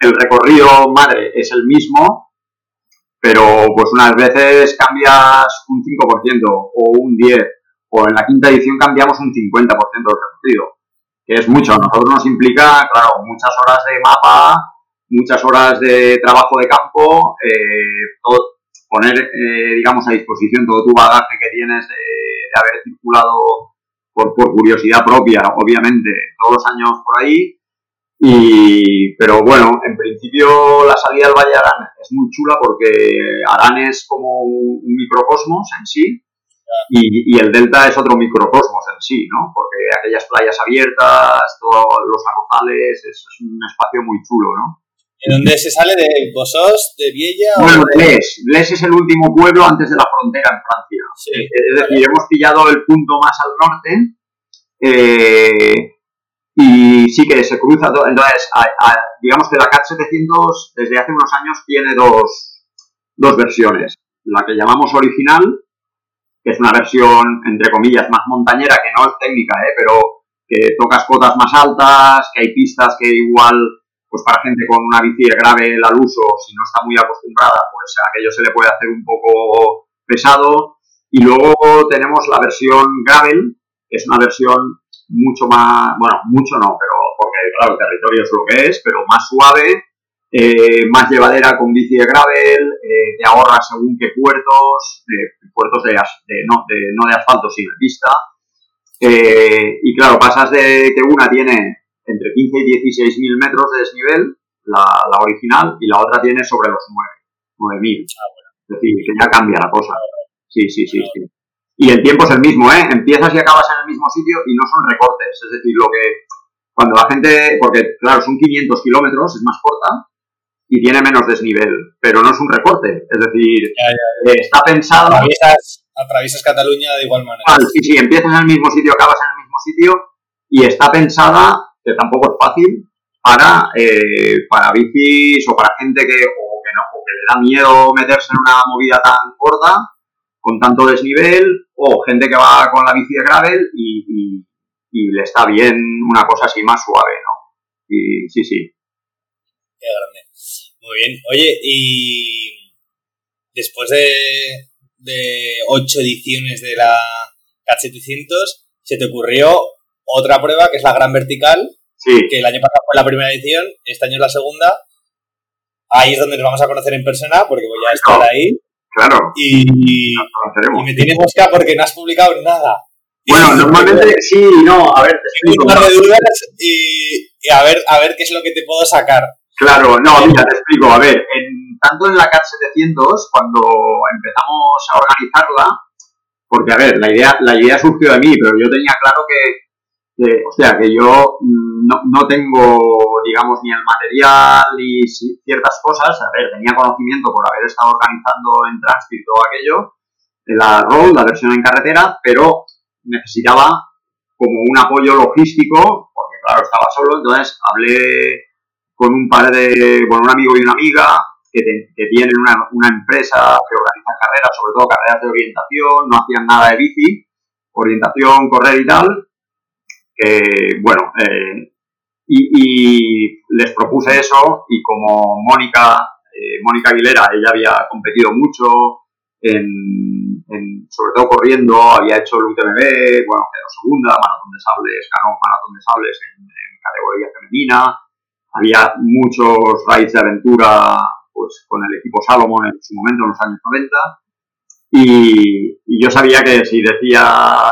el recorrido madre es el mismo, pero pues unas veces cambias un 5% o un 10%, o en la quinta edición cambiamos un 50% del recorrido, es mucho. A nosotros nos implica, claro, muchas horas de mapa, muchas horas de trabajo de campo, eh, poner, eh, digamos, a disposición todo tu bagaje que tienes de, haber circulado por, curiosidad propia, obviamente, todos los años por ahí. Y, pero bueno, en principio la salida del Valle Arán es muy chula porque Arán es como un, microcosmos en sí y, y, el Delta es otro microcosmos en sí, ¿no? Porque aquellas playas abiertas, todos los arrozales, es un espacio muy chulo, ¿no? ¿En dónde se sale? ¿De Bosos? ¿De Viella? Bueno, de Les. Les es el último pueblo antes de la frontera en Francia. Es decir, hemos pillado el punto más al norte eh, y sí que se cruza todo. Entonces, digamos que la CAT 700 desde hace unos años tiene dos, dos versiones. La que llamamos original, es una versión, entre comillas, más montañera, que no es técnica, ¿eh? pero que tocas cotas más altas, que hay pistas que igual pues para gente con una bici grave al uso, si no está muy acostumbrada, pues aquello se le puede hacer un poco pesado. Y luego tenemos la versión gravel, que es una versión mucho más, bueno, mucho no, pero porque claro, el territorio es lo que es, pero más suave, eh, más llevadera con bici de gravel, eh, te ahorra según qué puertos, puertos de, no, de, no de asfalto, sino de pista. Eh, y claro, pasas de que una tiene entre 15 y 16 mil metros de desnivel, la, la, original, y la otra tiene sobre los 9, 9.000. Ah, Es decir, que ya cambia la cosa. Sí, sí, sí, sí. Y el tiempo es el mismo, ¿eh? Empiezas y acabas en el mismo sitio y no son recortes. Es decir, lo que cuando la gente, porque claro, son 500 kilómetros, es más corta y tiene menos desnivel, pero no es un recorte. Es decir, está pensado. Atraviesas, atraviesas, Cataluña de igual manera. sí, sí, empiezas en el mismo sitio, acabas en el mismo sitio y está pensada que tampoco es fácil para, eh, para bicis o para gente que, o que, no, o que le da miedo meterse en una movida tan gorda, con tanto desnivel, o gente que va con la bici de gravel y, y, le está bien una cosa así más suave, ¿no? Y sí, sí. Qué grande. Muy bien. Oye, y después de, de ocho ediciones de la CAT 700, se te ocurrió otra prueba que es la gran vertical, que el año pasado fue la primera edición, este año es la segunda. Ahí es donde nos vamos a conocer en persona, porque voy a estar ahí. Claro. Y, y me tiene mosca porque no has publicado nada. Bueno, normalmente sí no. A ver, te explico. Un par de dudas y, a, ver, a ver qué es lo que te puedo sacar. Claro, no, mira, te explico. A ver, en, tanto en la CAT 700, cuando empezamos a organizarla, porque a ver, la idea, la idea surgió de mí, pero yo tenía claro que o sea, que yo mm, no, no, tengo, digamos, ni el material ni ciertas cosas. A ver, tenía conocimiento por haber estado organizando en Transpir todo aquello, la road, la versión en carretera, pero necesitaba como un apoyo logístico, porque claro, estaba solo, entonces hablé con un par de, bueno, un amigo y una amiga, que, tienen una, una, empresa que organiza carreras, sobre todo carreras de orientación, no hacían nada de bici, orientación, correr y tal, que, bueno, eh, y, les propuse eso y como Mónica, eh, Mónica Aguilera, ella había competido mucho, en, sobre todo corriendo, había hecho el UTMB, bueno, quedó segunda, maratón de sables, ganó maratón de sables en, categoría femenina, había muchos raids de aventura pues con el equipo Salomon en su momento, en los años 90, y, yo sabía que si decía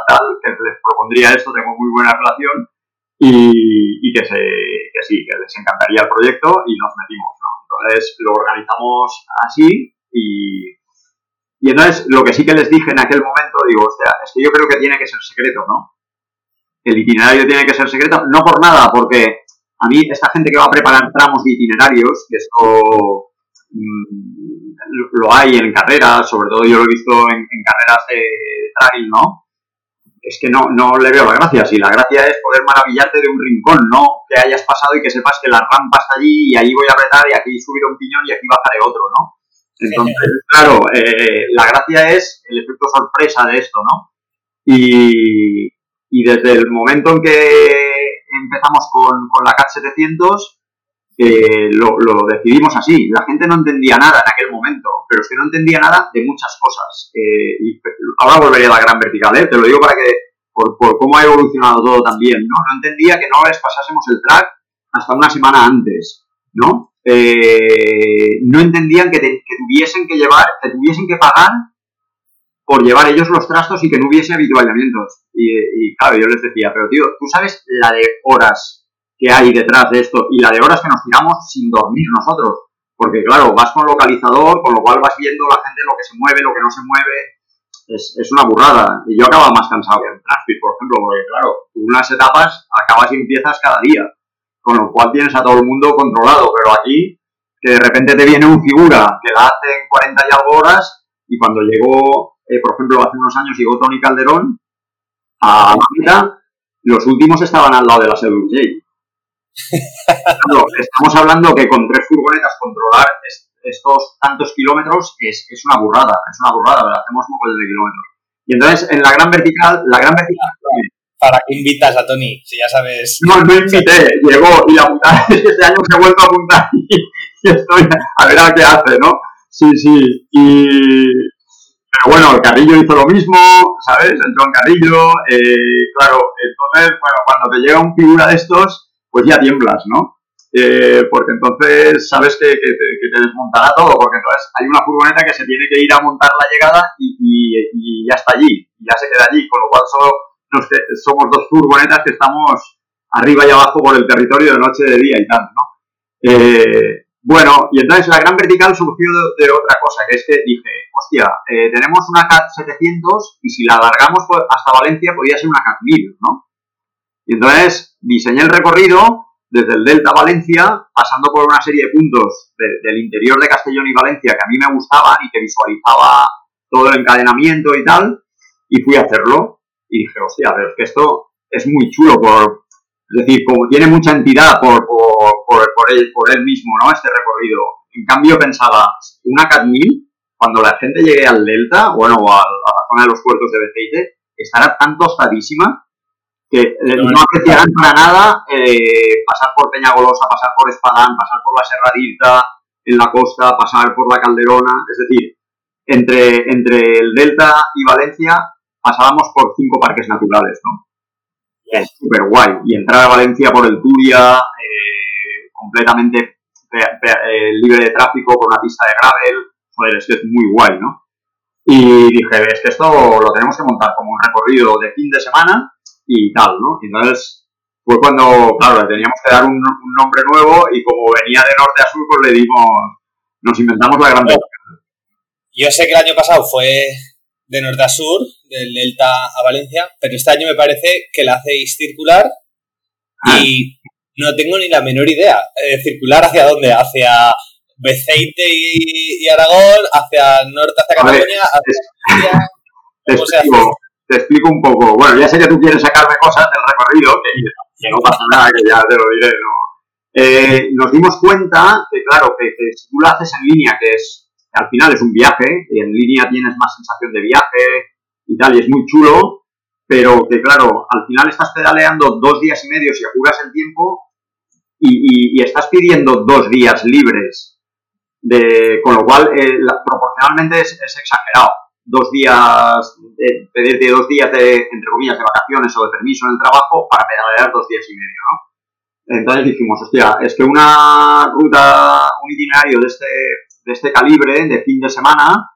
tal, que les propondría esto, tengo muy buena relación, y, que, se, que sí, que les encantaría el proyecto y nos metimos, ¿no? Entonces lo organizamos así y, y entonces lo que sí que les dije en aquel momento, digo, hostia, es que yo creo que tiene que ser secreto, ¿no? El itinerario tiene que ser secreto, no por nada, porque a mí esta gente que va a preparar tramos de itinerarios, que esto mm, lo hay en carreras, sobre todo yo lo he visto en, en carreras de trail, ¿no? es que no, no le veo la gracia. Si la gracia es poder maravillarte de un rincón, no que hayas pasado y que sepas que la rampa está allí y ahí voy a apretar y aquí subir un piñón y aquí bajaré otro, ¿no? Entonces, claro, eh, la gracia es el efecto sorpresa de esto, ¿no? Y, y desde el momento en que empezamos con, con la CAT 700, eh, lo, lo, decidimos así. La gente no entendía nada en aquel momento, pero es que no entendía nada de muchas cosas. Eh, ahora volveré a la gran vertical, ¿eh? te lo digo para que, por, por, cómo ha evolucionado todo también, ¿no? No entendía que no les pasásemos el track hasta una semana antes, ¿no? Eh, no entendían que, que, tuviesen que llevar, que tuviesen que pagar por llevar ellos los trastos y que no hubiese habituallamientos. Y, y claro, yo les decía, pero tío, ¿tú sabes la de horas que hay detrás de esto y la de horas que nos tiramos sin dormir nosotros. Porque claro, vas con localizador, con lo cual vas viendo la gente lo que se mueve, lo que no se mueve. Es, es una burrada. Y yo acabo más cansado que en Transpit, por ejemplo, porque claro, unas etapas acabas y empiezas cada día. Con lo cual tienes a todo el mundo controlado. Pero aquí, que de repente te viene un figura que la hace en 40 y algo horas, y cuando llegó, eh, por ejemplo, hace unos años llegó Tony Calderón a la mitad, los últimos estaban al lado de la J estamos hablando que con tres furgonetas controlar estos tantos kilómetros es, es, una burrada, es una burrada, hacemos móviles de kilómetros. Y entonces en la gran vertical, la gran vertical... ¿Para qué invitas a Tony? Si ya sabes... No, no invité, llegó y la que este año se ha vuelto a apuntar y, estoy a ver a qué hace, ¿no? Sí, sí, y... Pero bueno, el Carrillo hizo lo mismo, ¿sabes? Entró en Carrillo, eh, claro, entonces, bueno, cuando te llega un figura de estos, pues ya tiemblas, ¿no? Eh, porque entonces sabes que, te desmontará todo, porque entonces hay una furgoneta que se tiene que ir a montar la llegada y, ya está allí, ya se queda allí, con lo cual solo somos dos furgonetas que estamos arriba y abajo por el territorio de noche, de día y tal, ¿no? Eh, bueno, y entonces la gran vertical surgió de, otra cosa, que es que dije, hostia, eh, tenemos una CAT 700 y si la alargamos hasta Valencia podría ser una CAT 1000, ¿no? Y entonces diseñé el recorrido desde el Delta Valencia, pasando por una serie de puntos del interior de Castellón y Valencia que a mí me gustaban y que visualizaba todo el encadenamiento y tal, y fui a hacerlo. Y dije, hostia, pero es que esto es muy chulo, por, es decir, como tiene mucha entidad por, por, él, por él mismo, ¿no? Este recorrido. En cambio pensaba, una CAT 1000, cuando la gente llegue al Delta, bueno, o a, la zona de los puertos de Beceite, estará tan tostadísima que eh, no apreciarán para nada eh, pasar por Peñagolosa, pasar por Espadán, pasar por la Serradita, en la costa, pasar por la Calderona, es decir, entre, entre el Delta y Valencia pasábamos por cinco parques naturales, ¿no? Es súper guay. Y entrar a Valencia por el Turia, eh, completamente libre de tráfico, por una pista de gravel, joder, es que es muy guay, ¿no? Y dije, es que esto lo tenemos que montar como un recorrido de fin de semana y tal, ¿no? Entonces fue cuando, claro, le teníamos que dar un, nombre nuevo y como venía de norte a sur, pues le dimos, nos inventamos la gran Yo sé que el año pasado fue de norte a sur, del Delta a Valencia, pero este año me parece que la hacéis circular y ah. No tengo ni la menor idea. Eh, ¿Circular hacia dónde? ¿Hacia Beceite y, Aragón? ¿Hacia norte, hacia Cataluña? ¿Hacia ¿Cómo se hace? te explico un poco. Bueno, ya sé que tú quieres sacarme cosas del recorrido, que, no pasa nada, que ya te lo diré, ¿no? eh, nos dimos cuenta que, claro, que, si tú lo haces en línea, que es, al final es un viaje, y en línea tienes más sensación de viaje y tal, y es muy chulo, pero que, claro, al final estás pedaleando dos días y medio si apuras el tiempo y, estás pidiendo dos días libres, de, con lo cual eh, proporcionalmente es, exagerado. Dos días, de, pedirte dos días de, entre comillas, de vacaciones o de permiso en el trabajo para pedalear dos días y medio, ¿no? Entonces dijimos, hostia, es que una ruta, un itinerario de este, de este calibre, de fin de semana,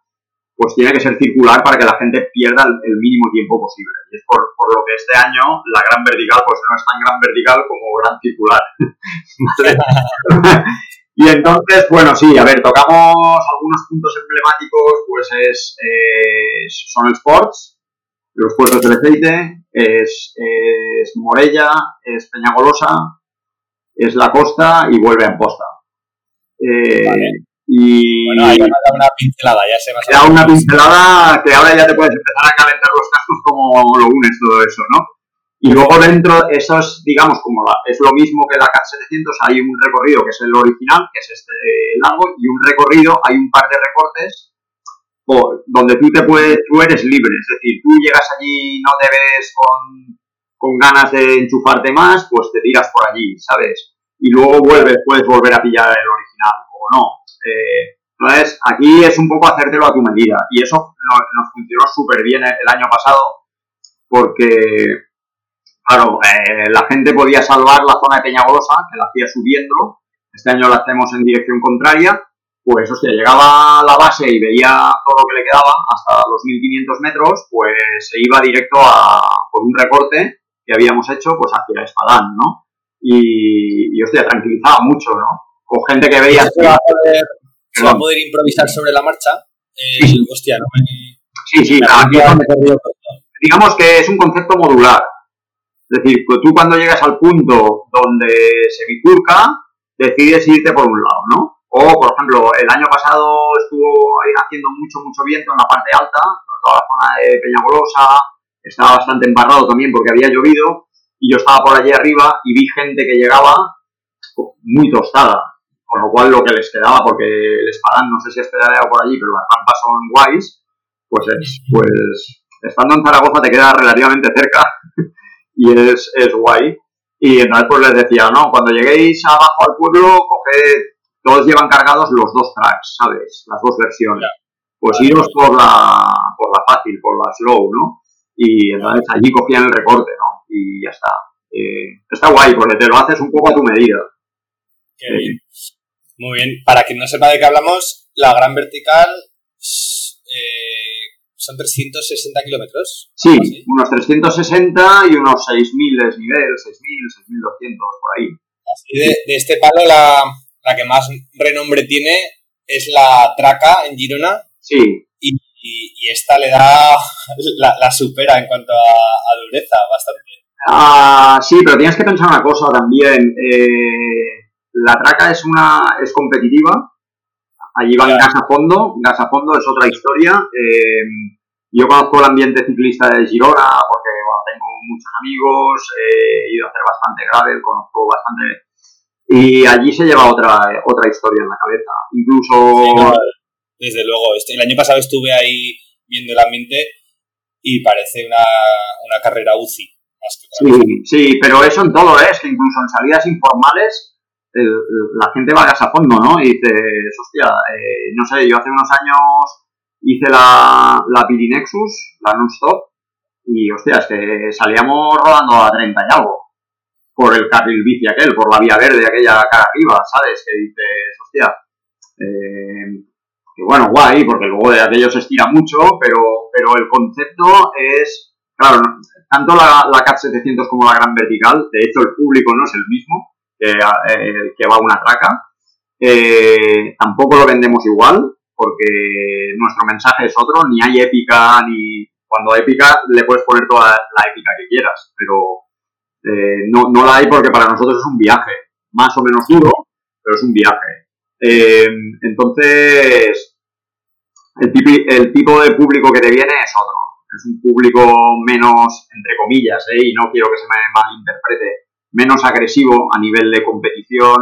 pues tiene que ser circular para que la gente pierda el, mínimo tiempo posible. Y es por, lo que este año la gran vertical pues no es tan gran vertical como gran circular. y entonces, bueno, sí, a ver, tocamos algunos puntos emblemáticos, pues es, son el Sports, los puertos del aceite, es, Morella, es Peñagolosa, es la costa y vuelve a posta. Eh, y bueno, ahí me da una pincelada, ya se me da una pincelada que ahora ya te puedes empezar a calentar los cascos como lo unes todo eso, ¿no? Y luego dentro, eso es, digamos, como es lo mismo que la CAT 700, hay un recorrido que es el original, que es este largo, y un recorrido, hay un par de recortes por, donde tú te puedes, tú eres libre, es decir, tú llegas allí, no te ves con con ganas de enchufarte más, pues te tiras por allí, ¿sabes? Y luego vuelves, puedes volver a pillar el original o no. Eh, entonces, aquí es un poco hacértelo a tu medida. Y eso nos funcionó súper bien el año pasado porque, claro, eh, la gente podía salvar la zona de Peñagolosa, que la hacía subiendo. Este año la hacemos en dirección contraria. Pues, hostia, llegaba a la base y veía todo lo que le quedaba hasta los 1500 metros, pues se iba directo a, por un recorte que habíamos hecho pues hacia Espadán, ¿no? Y, y hostia, tranquilizaba mucho, ¿no? Con gente que veía... Se va, a poder, se va a poder improvisar sobre la marcha. Eh, sí. Hostia, no me... Sí, sí, aquí digamos que es un concepto modular. Es decir, tú cuando llegas al punto donde se bifurca, decides irte por un lado, ¿no? O, por ejemplo, el año pasado estuvo haciendo mucho, mucho viento en la parte alta, toda la zona de Peñagolosa, estaba bastante embarrado también porque había llovido y yo estaba por allí arriba y vi gente que llegaba muy tostada, con lo cual lo que les quedaba, porque el espadán, no sé si es pedaleado por allí, pero las rampas son guays, pues es, pues estando en Zaragoza te queda relativamente cerca y es, es guay. Y entonces pues les decía, no, cuando lleguéis abajo al pueblo, coged, todos llevan cargados los dos tracks, ¿sabes? Las dos versiones. Pues iros por la, por la fácil, por la slow, ¿no? y entonces allí cogían el recorte, ¿no? Y ya está. Eh, está guay porque te lo haces un poco a tu medida. Qué bien. Muy bien. Para quien no sepa de qué hablamos, la gran vertical eh, son 360 kilómetros. Sí, unos 360 y unos 6.000 desnivel, 6.000, 6.200 por ahí. Así de, de este palo, la, la que más renombre tiene es la Traca en Girona. Sí y, esta le da, la, supera en cuanto a, dureza bastante. Ah, sí, pero tienes que pensar una cosa también. Eh, la traca es una es competitiva. Allí van gas a fondo. Gas a fondo es otra historia. Eh, yo conozco el ambiente ciclista de Girona porque tengo muchos amigos, he ido a hacer bastante gravel, conozco bastante. Y allí se lleva otra, otra historia en la cabeza. Incluso desde luego. Este, el año pasado estuve ahí viendo el ambiente y parece una, una carrera UCI. sí, sí, pero eso en todo, ¿eh? es que incluso en salidas informales la gente va a fondo, ¿no? Y dices, hostia, eh, no sé, yo hace unos años hice la, la Pirinexus, la non-stop, y hostia, es que salíamos rodando a 30 y algo por el carril bici aquel, por la vía verde aquella cara arriba, ¿sabes? Que dices, hostia, eh, bueno, guay, porque luego de aquello se estira mucho, pero, pero el concepto es, claro, tanto la, la CAT 700 como la Gran Vertical, de hecho el público no es el mismo que, eh, que va una traca, eh, tampoco lo vendemos igual, porque nuestro mensaje es otro, ni hay épica, ni cuando hay épica le puedes poner toda la épica que quieras, pero eh, no, no la hay porque para nosotros es un viaje, más o menos duro, pero es un viaje. Entonces, el, tipo de público que te viene es otro. Es un público menos, entre comillas, y no quiero que se me malinterprete, menos agresivo a nivel de competición,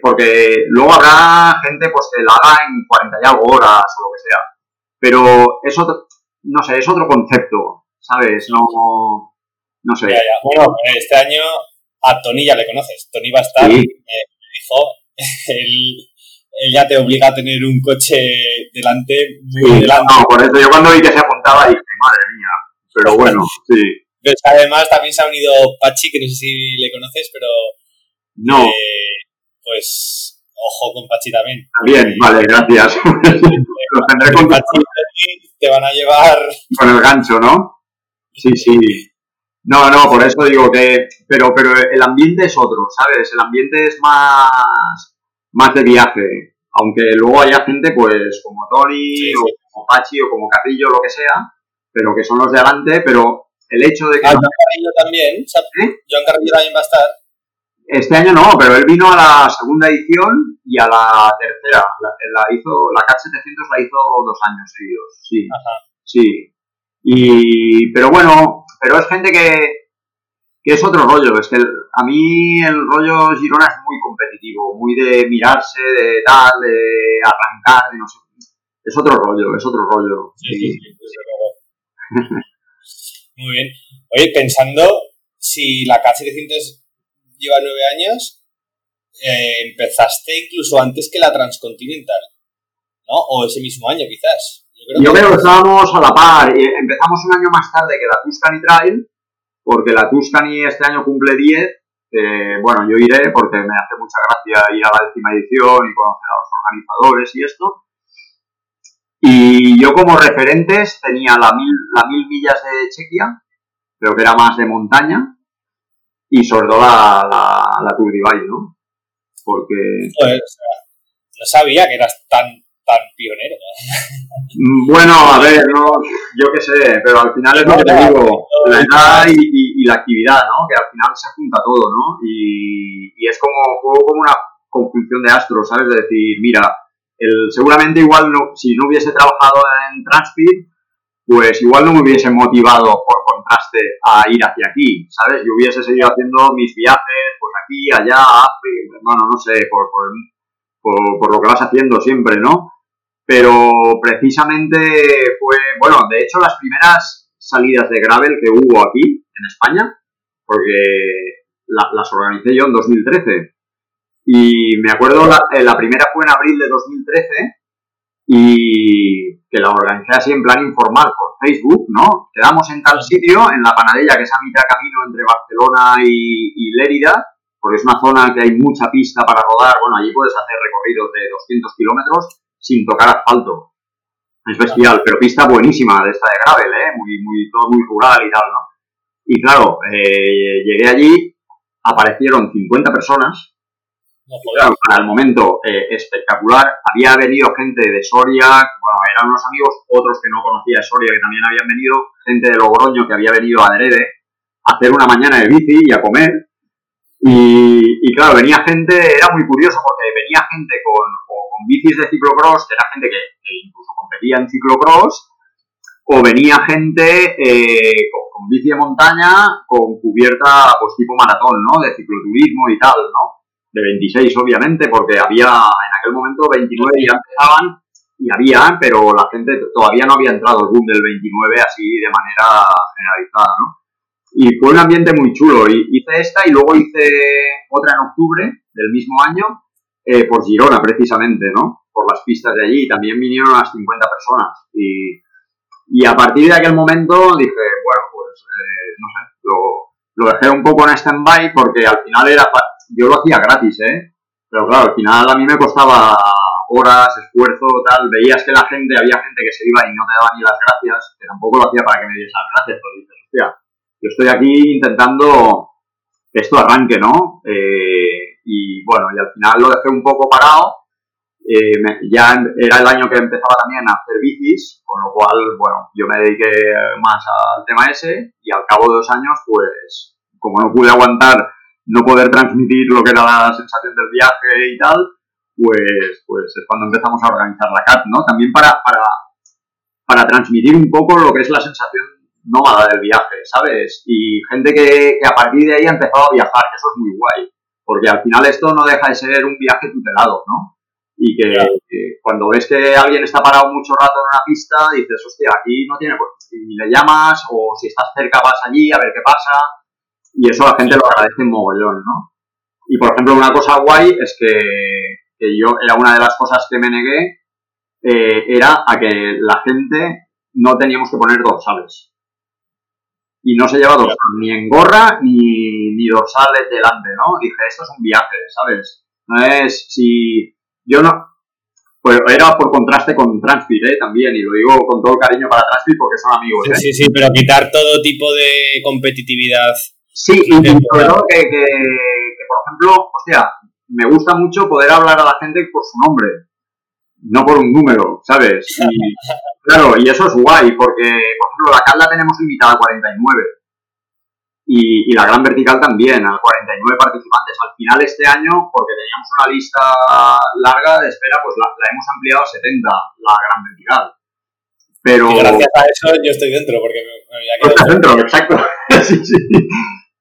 porque luego habrá gente pues que la haga en 40 y algo horas o lo que sea, pero es otro, no sé, es otro concepto, ¿sabes? No, no sé. Bueno, este año a Tony ya le conoces, Tony va a estar, me dijo, él, ya te obliga a tener un coche delante, muy delante. No, por eso yo cuando vi que se apuntaba dije, madre mía, pero bueno, sí. Pero además también se ha unido Pachi, que no sé si le conoces, pero... No. Eh, pues ojo con Pachi también. Bien, vale, gracias. Los tendré con Pachi te van a llevar... Con el gancho, ¿no? Sí, sí. No, no, por eso digo que... Pero, pero el ambiente es otro, ¿sabes? El ambiente es más, más de viaje. Aunque luego haya gente, pues, como Tony, o como Pachi, o como Carrillo, lo que sea, pero que son los de adelante, pero el hecho de que... Ah, John Carrillo también. ¿Eh? John Carrillo también va a estar. Este año no, pero él vino a la segunda edición y a la tercera. La, hizo, la CAT 700 la hizo dos años seguidos, sí. Sí. Y, pero bueno, pero es gente que, que es otro rollo. Es que a mí el rollo Girona es muy competitivo, muy de mirarse, de tal, de arrancar, de no sé. Es otro rollo, es otro rollo. Sí, sí, sí, Muy bien. Oye, pensando si la K700 lleva nueve años, eh, empezaste incluso antes que la Transcontinental, ¿no? O ese mismo año, quizás. Yo creo, que... estábamos a la par. Empezamos un año más tarde que la Tuscany Trail, porque la Tuscany este año cumple 10. bueno, yo iré porque me hace mucha gracia ir a la décima edición y conocer a los organizadores y esto. Y yo como referentes tenía la mil, la mil millas de Chequia, creo que era más de montaña, y sobre todo la, la, la Tour Divide, ¿no? Porque... no sabía que eras tan, tan pionero. Mm, bueno, a ver, no, yo qué sé, pero al final es lo que te digo, la edad y, la actividad, ¿no? Que al final se junta todo, ¿no? Y, y es como, como una conjunción de astros, ¿sabes? De decir, mira, seguramente igual si no hubiese trabajado en Transpid, pues igual no me hubiese motivado por contraste a ir hacia aquí, ¿sabes? Yo hubiese seguido haciendo mis viajes, pues aquí, allá, bueno, no sé, por, por, por, lo que vas haciendo siempre, ¿no? Pero precisamente fue, bueno, de hecho las primeras salidas de gravel que hubo aquí, en España, porque las organicé yo en 2013, y me acuerdo, la, eh, la, primera fue en abril de 2013 y que la organizé así en plan informal por Facebook, ¿no? Quedamos en tal sitio, en la Panadella, que es a mitad camino entre Barcelona y, y Lérida, porque es una zona que hay mucha pista para rodar. Bueno, allí puedes hacer recorridos de 200 kilómetros sin tocar asfalto. Es bestial, pero pista buenísima de esta de gravel, ¿eh? Muy, muy, todo muy rural y tal, ¿no? Y claro, eh, llegué allí, aparecieron 50 personas para el momento eh, espectacular. Había venido gente de Soria, bueno, eran unos amigos, otros que no conocía de Soria que también habían venido, gente de Logroño que había venido a Adrede a hacer una mañana de bici y a comer. Y, claro, venía gente, era muy curioso porque venía gente con, con, bicis de ciclocross, que era gente que, incluso competía en ciclocross, o venía gente eh, con, con, bici de montaña con cubierta pues tipo maratón, ¿no? De cicloturismo y tal, ¿no? De 26 obviamente, porque había en aquel momento 29 ya empezaban y había, pero la gente todavía no había entrado el boom del 29 así de manera generalizada, ¿no? Y fue un ambiente muy chulo. Hice esta y luego hice otra en octubre del mismo año eh, por Girona, precisamente, ¿no? Por las pistas de allí. También vinieron unas 50 personas. Y, y a partir de aquel momento dije, bueno, pues, eh, no sé, lo, lo dejé un poco en stand-by porque al final era yo lo hacía gratis, ¿eh? Pero claro, al final a mí me costaba horas, esfuerzo, tal. Veías que la gente, había gente que se iba y no te daba ni las gracias, que tampoco lo hacía para que me diese las gracias, pero dices, hostia, yo estoy aquí intentando que esto arranque, ¿no? Eh, y bueno, y al final lo dejé un poco parado. Eh, ya era el año que empezaba también a hacer bicis, con lo cual, bueno, yo me dediqué más al tema ese y al cabo de dos años, pues, como no pude aguantar no poder transmitir lo que era la sensación del viaje y tal, pues, pues es cuando empezamos a organizar la CAT, ¿no? También para, para, para transmitir un poco lo que es la sensación nómada del viaje, ¿sabes? Y gente que, que a partir de ahí ha empezado a viajar, que eso es muy guay, porque al final esto no deja de ser un viaje tutelado, ¿no? Y que, que cuando ves que alguien está parado mucho rato en una pista, dices, hostia, aquí no tiene... Y le llamas, o si estás cerca vas allí a ver qué pasa, y eso la gente lo agradece mogollón, ¿no? Y por ejemplo, una cosa guay es que, que yo, era una de las cosas que me negué, eh, era a que la gente no teníamos que poner dorsales. Y no se lleva dorsal ni en gorra ni, ni dorsales delante, ¿no? Dije, esto es un viaje, ¿sabes? No es si yo no. Pues era por contraste con Transpir, ¿eh? También, y lo digo con todo el cariño para Transpir porque son amigos, ¿eh? Sí, sí, pero quitar todo tipo de competitividad. Sí, y, y sobre todo que, que, que, por ejemplo, hostia, me gusta mucho poder hablar a la gente por su nombre, no por un número, ¿sabes? Y, claro, y eso es guay, porque, por ejemplo, la cal la tenemos limitada a 49. Y, y, la gran vertical también, a 49 participantes. Al final este año, porque teníamos una lista larga de espera, pues la, la hemos ampliado a 70, la gran vertical. Pero... Y gracias a eso yo estoy dentro, porque me, me había quedado... Estás dentro, exacto. sí, sí.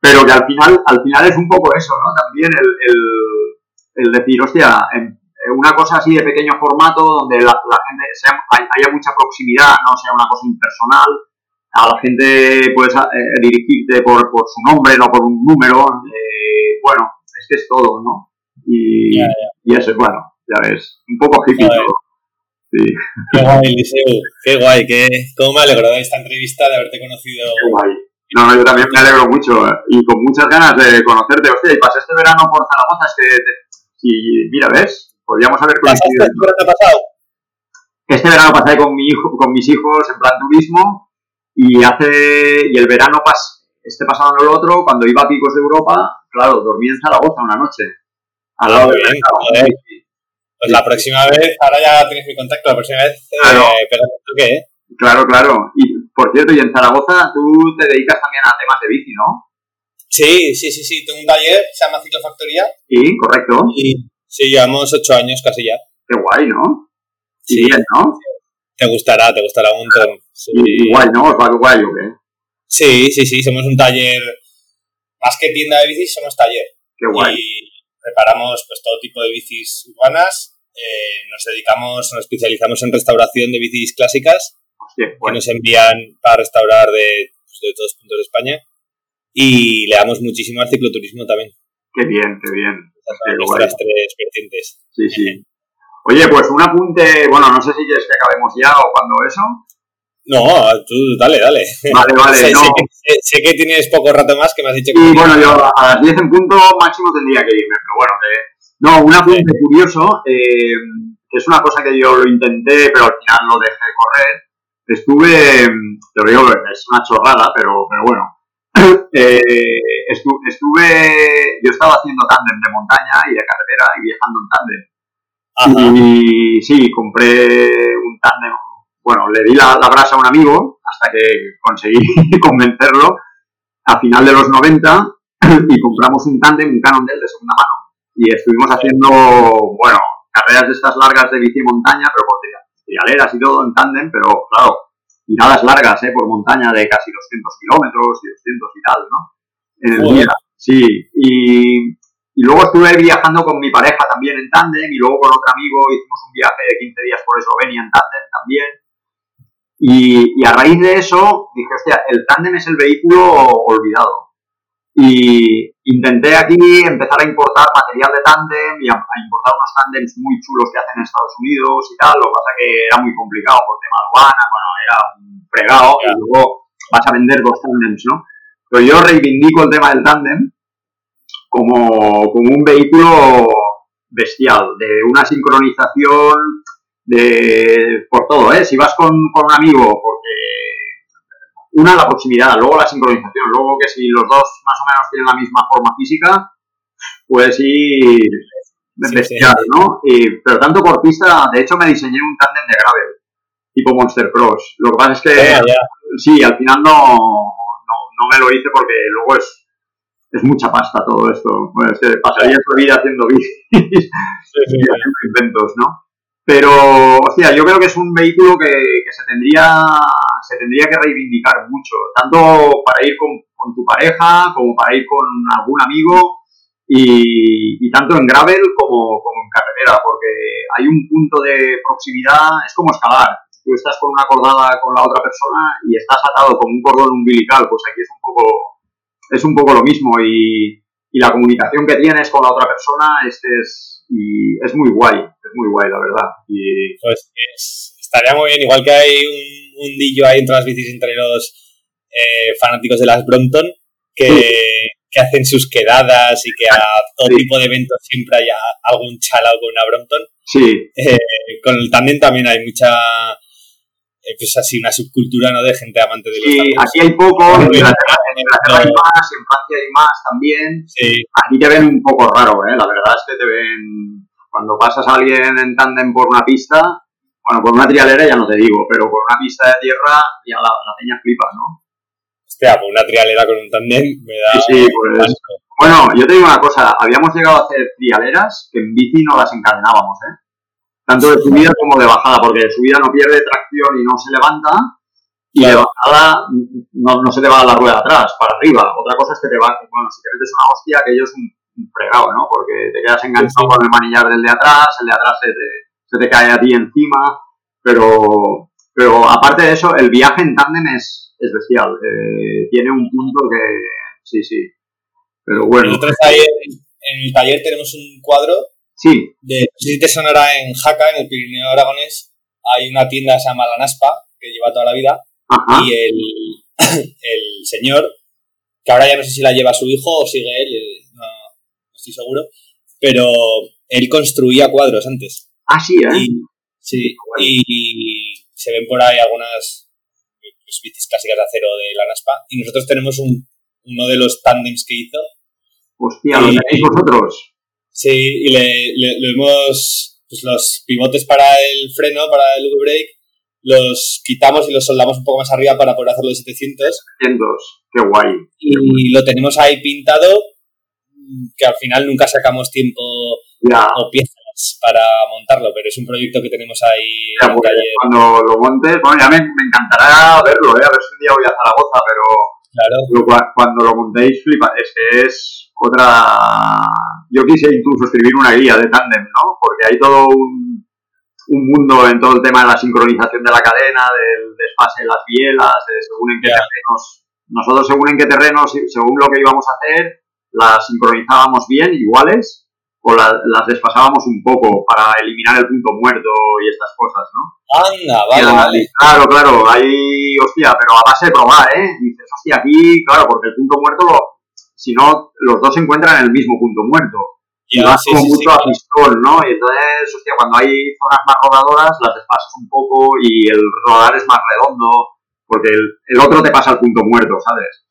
Pero que al final, al final es un poco eso, ¿no? También el, el, el decir, hostia, en, una cosa así de pequeño formato donde la, la gente sea, haya mucha proximidad, no sea una cosa impersonal, a la gente puedes eh, dirigirte por, por, su nombre, no por un número, eh, bueno, es que es todo, ¿no? Y, y eso, bueno, ya ves, un poco hippie todo. Sí, Qué guay. Qué guay. Qué, cómo me alegro de esta entrevista, de haberte conocido. qué guay. No, no, yo también me alegro mucho eh, y con muchas ganas de conocerte. Hostia, y pasé este verano por Zaragoza, es que, te- si, mira, ¿ves? Podríamos haber ¿Pasaste coincidido. el verano pasado? Este verano pasé con mi hijo, con mis hijos en plan turismo y hace y el verano pas, este pasado no el otro, cuando iba a Picos de Europa, claro, dormí en Zaragoza una noche. Al lado del bien, sí. Pues la próxima vez, ahora ya tienes mi contacto, la próxima vez, eh, Claro. pero ¿tú qué? eh? Claro, claro. Y por cierto, y en Zaragoza tú te dedicas también a temas de bici, ¿no? Sí, sí, sí, sí. Tengo un taller, se llama Ciclofactoría, Sí, correcto. y sí, llevamos ocho años casi ya. Qué guay, ¿no? Sí, Y bien, ¿no? te gustará, te gustará un montón. Sí. Guay, ¿no? Os va guay, ¿o qué? sí, sí, sí, somos un taller, más que tienda de bicis, somos taller. Qué guay. Y preparamos pues todo tipo de bicis urbanas, eh, nos dedicamos, nos especializamos en restauración de bicis clásicas, Que nos envían para restaurar de, pues, de todos puntos de España. Y le damos muchísimo al cicloturismo también. Qué bien, qué bien. Qué nuestras tres vertientes. Sí, sí. Oye, pues un apunte, bueno, no sé si quieres que acabemos ya o cuando eso. No, tú dale, dale. Vale, vale, sé, no. sé que, sé, sé que tienes poco rato más que me has dicho que Y bueno, yo a las 10 en punto máximo tendría que irme, pero bueno, que... No, un apunte curioso, eh, que es una cosa que yo lo intenté, pero al final lo dejé correr. Estuve, te lo digo, es una chorrada, pero, pero bueno. Eh, estu- estuve, yo estaba haciendo tándem de montaña y de carretera y viajando en tándem. Ajá. Y sí, compré un tándem. Bueno, le di la, la brasa a un amigo hasta que conseguí convencerlo a final de los 90 y compramos un tándem, un Cannondale de segunda mano. Y estuvimos haciendo, bueno, carreras de estas largas de bici y montaña, pero por tri- trialeras y todo en tándem, pero claro, tiradas largas, ¿eh? Por montaña de casi 200 kilómetros y 200 y tal, ¿no? En el día. Sí, y, y luego estuve viajando con mi pareja también en tándem y luego con otro amigo hicimos un viaje de 15 días por Eslovenia en tándem también. Y, y a raíz de eso dije, hostia, el tándem es el vehículo olvidado. Y intenté aquí empezar a importar material de tándem y a, a importar unos tándems muy chulos que hacen en Estados Unidos y tal. Lo que pasa que era muy complicado por tema aduana, bueno, era un fregado y luego vas a vender dos tándems, ¿no? Pero yo reivindico el tema del tándem como, como un vehículo bestial, de una sincronización de por todo, ¿eh? Si vas con, con un amigo, porque una la proximidad, luego la sincronización, luego que si los dos más o menos tienen la misma forma física, puedes ir Sí, bestial, ¿no? Y, pero tanto por pista, de hecho me diseñé un tándem de gravel, tipo Monster Cross. Lo que pasa es que sí, al final no, no, no me lo hice porque luego es, es mucha pasta todo esto. Bueno, es que pasaría la vida haciendo sí, y haciendo inventos, ¿no? Pero, o sea, yo creo que es un vehículo que, que se, tendría, se tendría que reivindicar mucho, tanto para ir con, con tu pareja como para ir con algún amigo y, tanto en gravel como, como en carretera, porque hay un punto de proximidad, es como escalar. Tú estás con una cordada con la otra persona y estás atado con un cordón umbilical, pues aquí es un poco, es un poco lo mismo y, y la comunicación que tienes con la otra persona es, es, y es muy guay, es muy guay, la verdad. Y... Pues es, estaría muy bien, igual que hay un mundillo ahí entre las bicis entre los eh, fanáticos de las Brompton, que, sí. que, hacen sus quedadas y que a todo sí. tipo de eventos siempre hay algún chalao con una Brompton. Sí. Eh, con el tándem también hay mucha eh, pues así una subcultura ¿no? de gente amante de los Sí, aquí hay poco, en Inglaterra, en Inglaterra hay más, en Francia hay más también. Sí. Aquí te ven un poco raro, ¿eh? La verdad es que te ven... Cuando pasas a alguien en tándem por una pista, bueno, por una trialera ya no te digo, pero por una pista de tierra ya la, la peña flipa, ¿no? Hostia, por una trialera con un tándem me da... Sí, sí, pues... Bueno, yo te digo una cosa, habíamos llegado a hacer trialeras que en bici no las encadenábamos, ¿eh? Tanto de subida como de bajada, porque de subida no pierde tracción y no se levanta, y claro. de bajada no, no, se te va la rueda atrás, para arriba. Otra cosa es que te va, bueno, si te metes una hostia, aquello es un, un fregado, ¿no? Porque te quedas enganchado sí, con el manillar del de atrás, el de atrás se te, se te cae a ti encima, pero, pero aparte de eso, el viaje en tándem es, es bestial. Eh, tiene un punto que, sí, sí. Pero bueno. Nosotros ahí en, en el taller tenemos un cuadro Sí. De, no sé si te sonará en Jaca, en el Pirineo Aragonés, hay una tienda que se llama La Naspa, que lleva toda la vida, Ajá. y el, el señor, que ahora ya no sé si la lleva su hijo o sigue él, eh, no, no estoy seguro, pero él construía cuadros antes. Ah, sí, ¿eh? Y, sí, bueno. y se ven por ahí algunas pues, bicis clásicas de acero de La Naspa, y nosotros tenemos un, uno de los tándems que hizo. Hostia, ¿lo tenéis vosotros? Sí, y le, le, le hemos. Pues los pivotes para el freno, para el V-brake, los quitamos y los soldamos un poco más arriba para poder hacerlo de 700. 700, qué guay. Y qué lo tenemos ahí pintado, que al final nunca sacamos tiempo ya. o piezas para montarlo, pero es un proyecto que tenemos ahí. Ya, pues, cuando lo montes, bueno, ya me, me, encantará verlo, ¿eh? a ver si un día voy a Zaragoza, pero, claro. pero cuando lo montéis, flipa, es que es otra... Yo quise incluso escribir una guía de tándem, ¿no? Porque hay todo un, un, mundo en todo el tema de la sincronización de la cadena, del desfase de las bielas, de según en qué yeah. terrenos... Nosotros según en qué terrenos, según lo que íbamos a hacer, las sincronizábamos bien, iguales, o la, las desfasábamos un poco para eliminar el punto muerto y estas cosas, ¿no? Anda, vale, la, vale. Claro, claro, ahí, hostia, pero a base de probar, ¿eh? Dices, hostia, aquí, claro, porque el punto muerto lo, si no, los dos se encuentran en el mismo punto muerto. Y yeah, vas sí, como sí, mucho sí, a pistón, ¿no? Y entonces, hostia, cuando hay zonas más rodadoras, las despasas un poco y el rodar es más redondo, porque el, el otro te pasa al punto muerto, ¿sabes?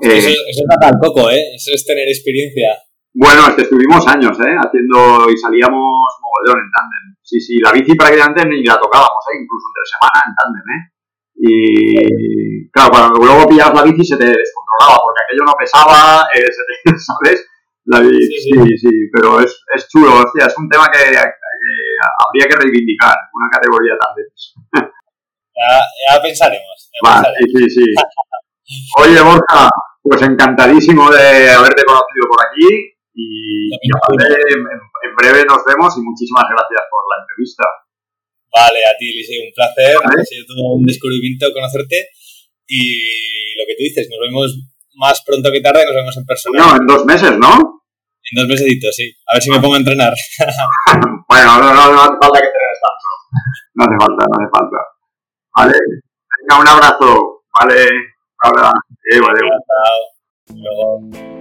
Eh, eso, eso es matar coco, ¿eh? Eso es tener experiencia. Bueno, este, estuvimos años, ¿eh? Haciendo y salíamos mogollón en tándem. Sí, sí, la bici prácticamente ni la tocábamos, ¿eh? Incluso entre semana en tándem, ¿eh? Y claro, cuando luego pillabas la bici se te descontrolaba porque aquello no pesaba, eh, se te, ¿sabes? La bici, sí, sí, sí, pero es, es chulo, hostia, es un tema que, que, habría que reivindicar, una categoría tan de ya, ya pensaremos. Ya vale, pensaremos. sí, sí. Oye, Borja, pues encantadísimo de haberte conocido por aquí y, y en, en breve nos vemos y muchísimas gracias por la entrevista. Vale, a ti, Eliseo, un placer. ¿Vale? Ha sido todo un descubrimiento conocerte. Y lo que tú dices, nos vemos más pronto que tarde, nos vemos en persona. No, en dos meses, ¿no? En dos mesecitos, sí. A ver si me pongo a entrenar. bueno, no, no, no hace falta que entrenes tanto. No hace falta, no hace falta. Vale. Venga, un abrazo. Vale. Ahora. Eh, vale. Chao. Luego.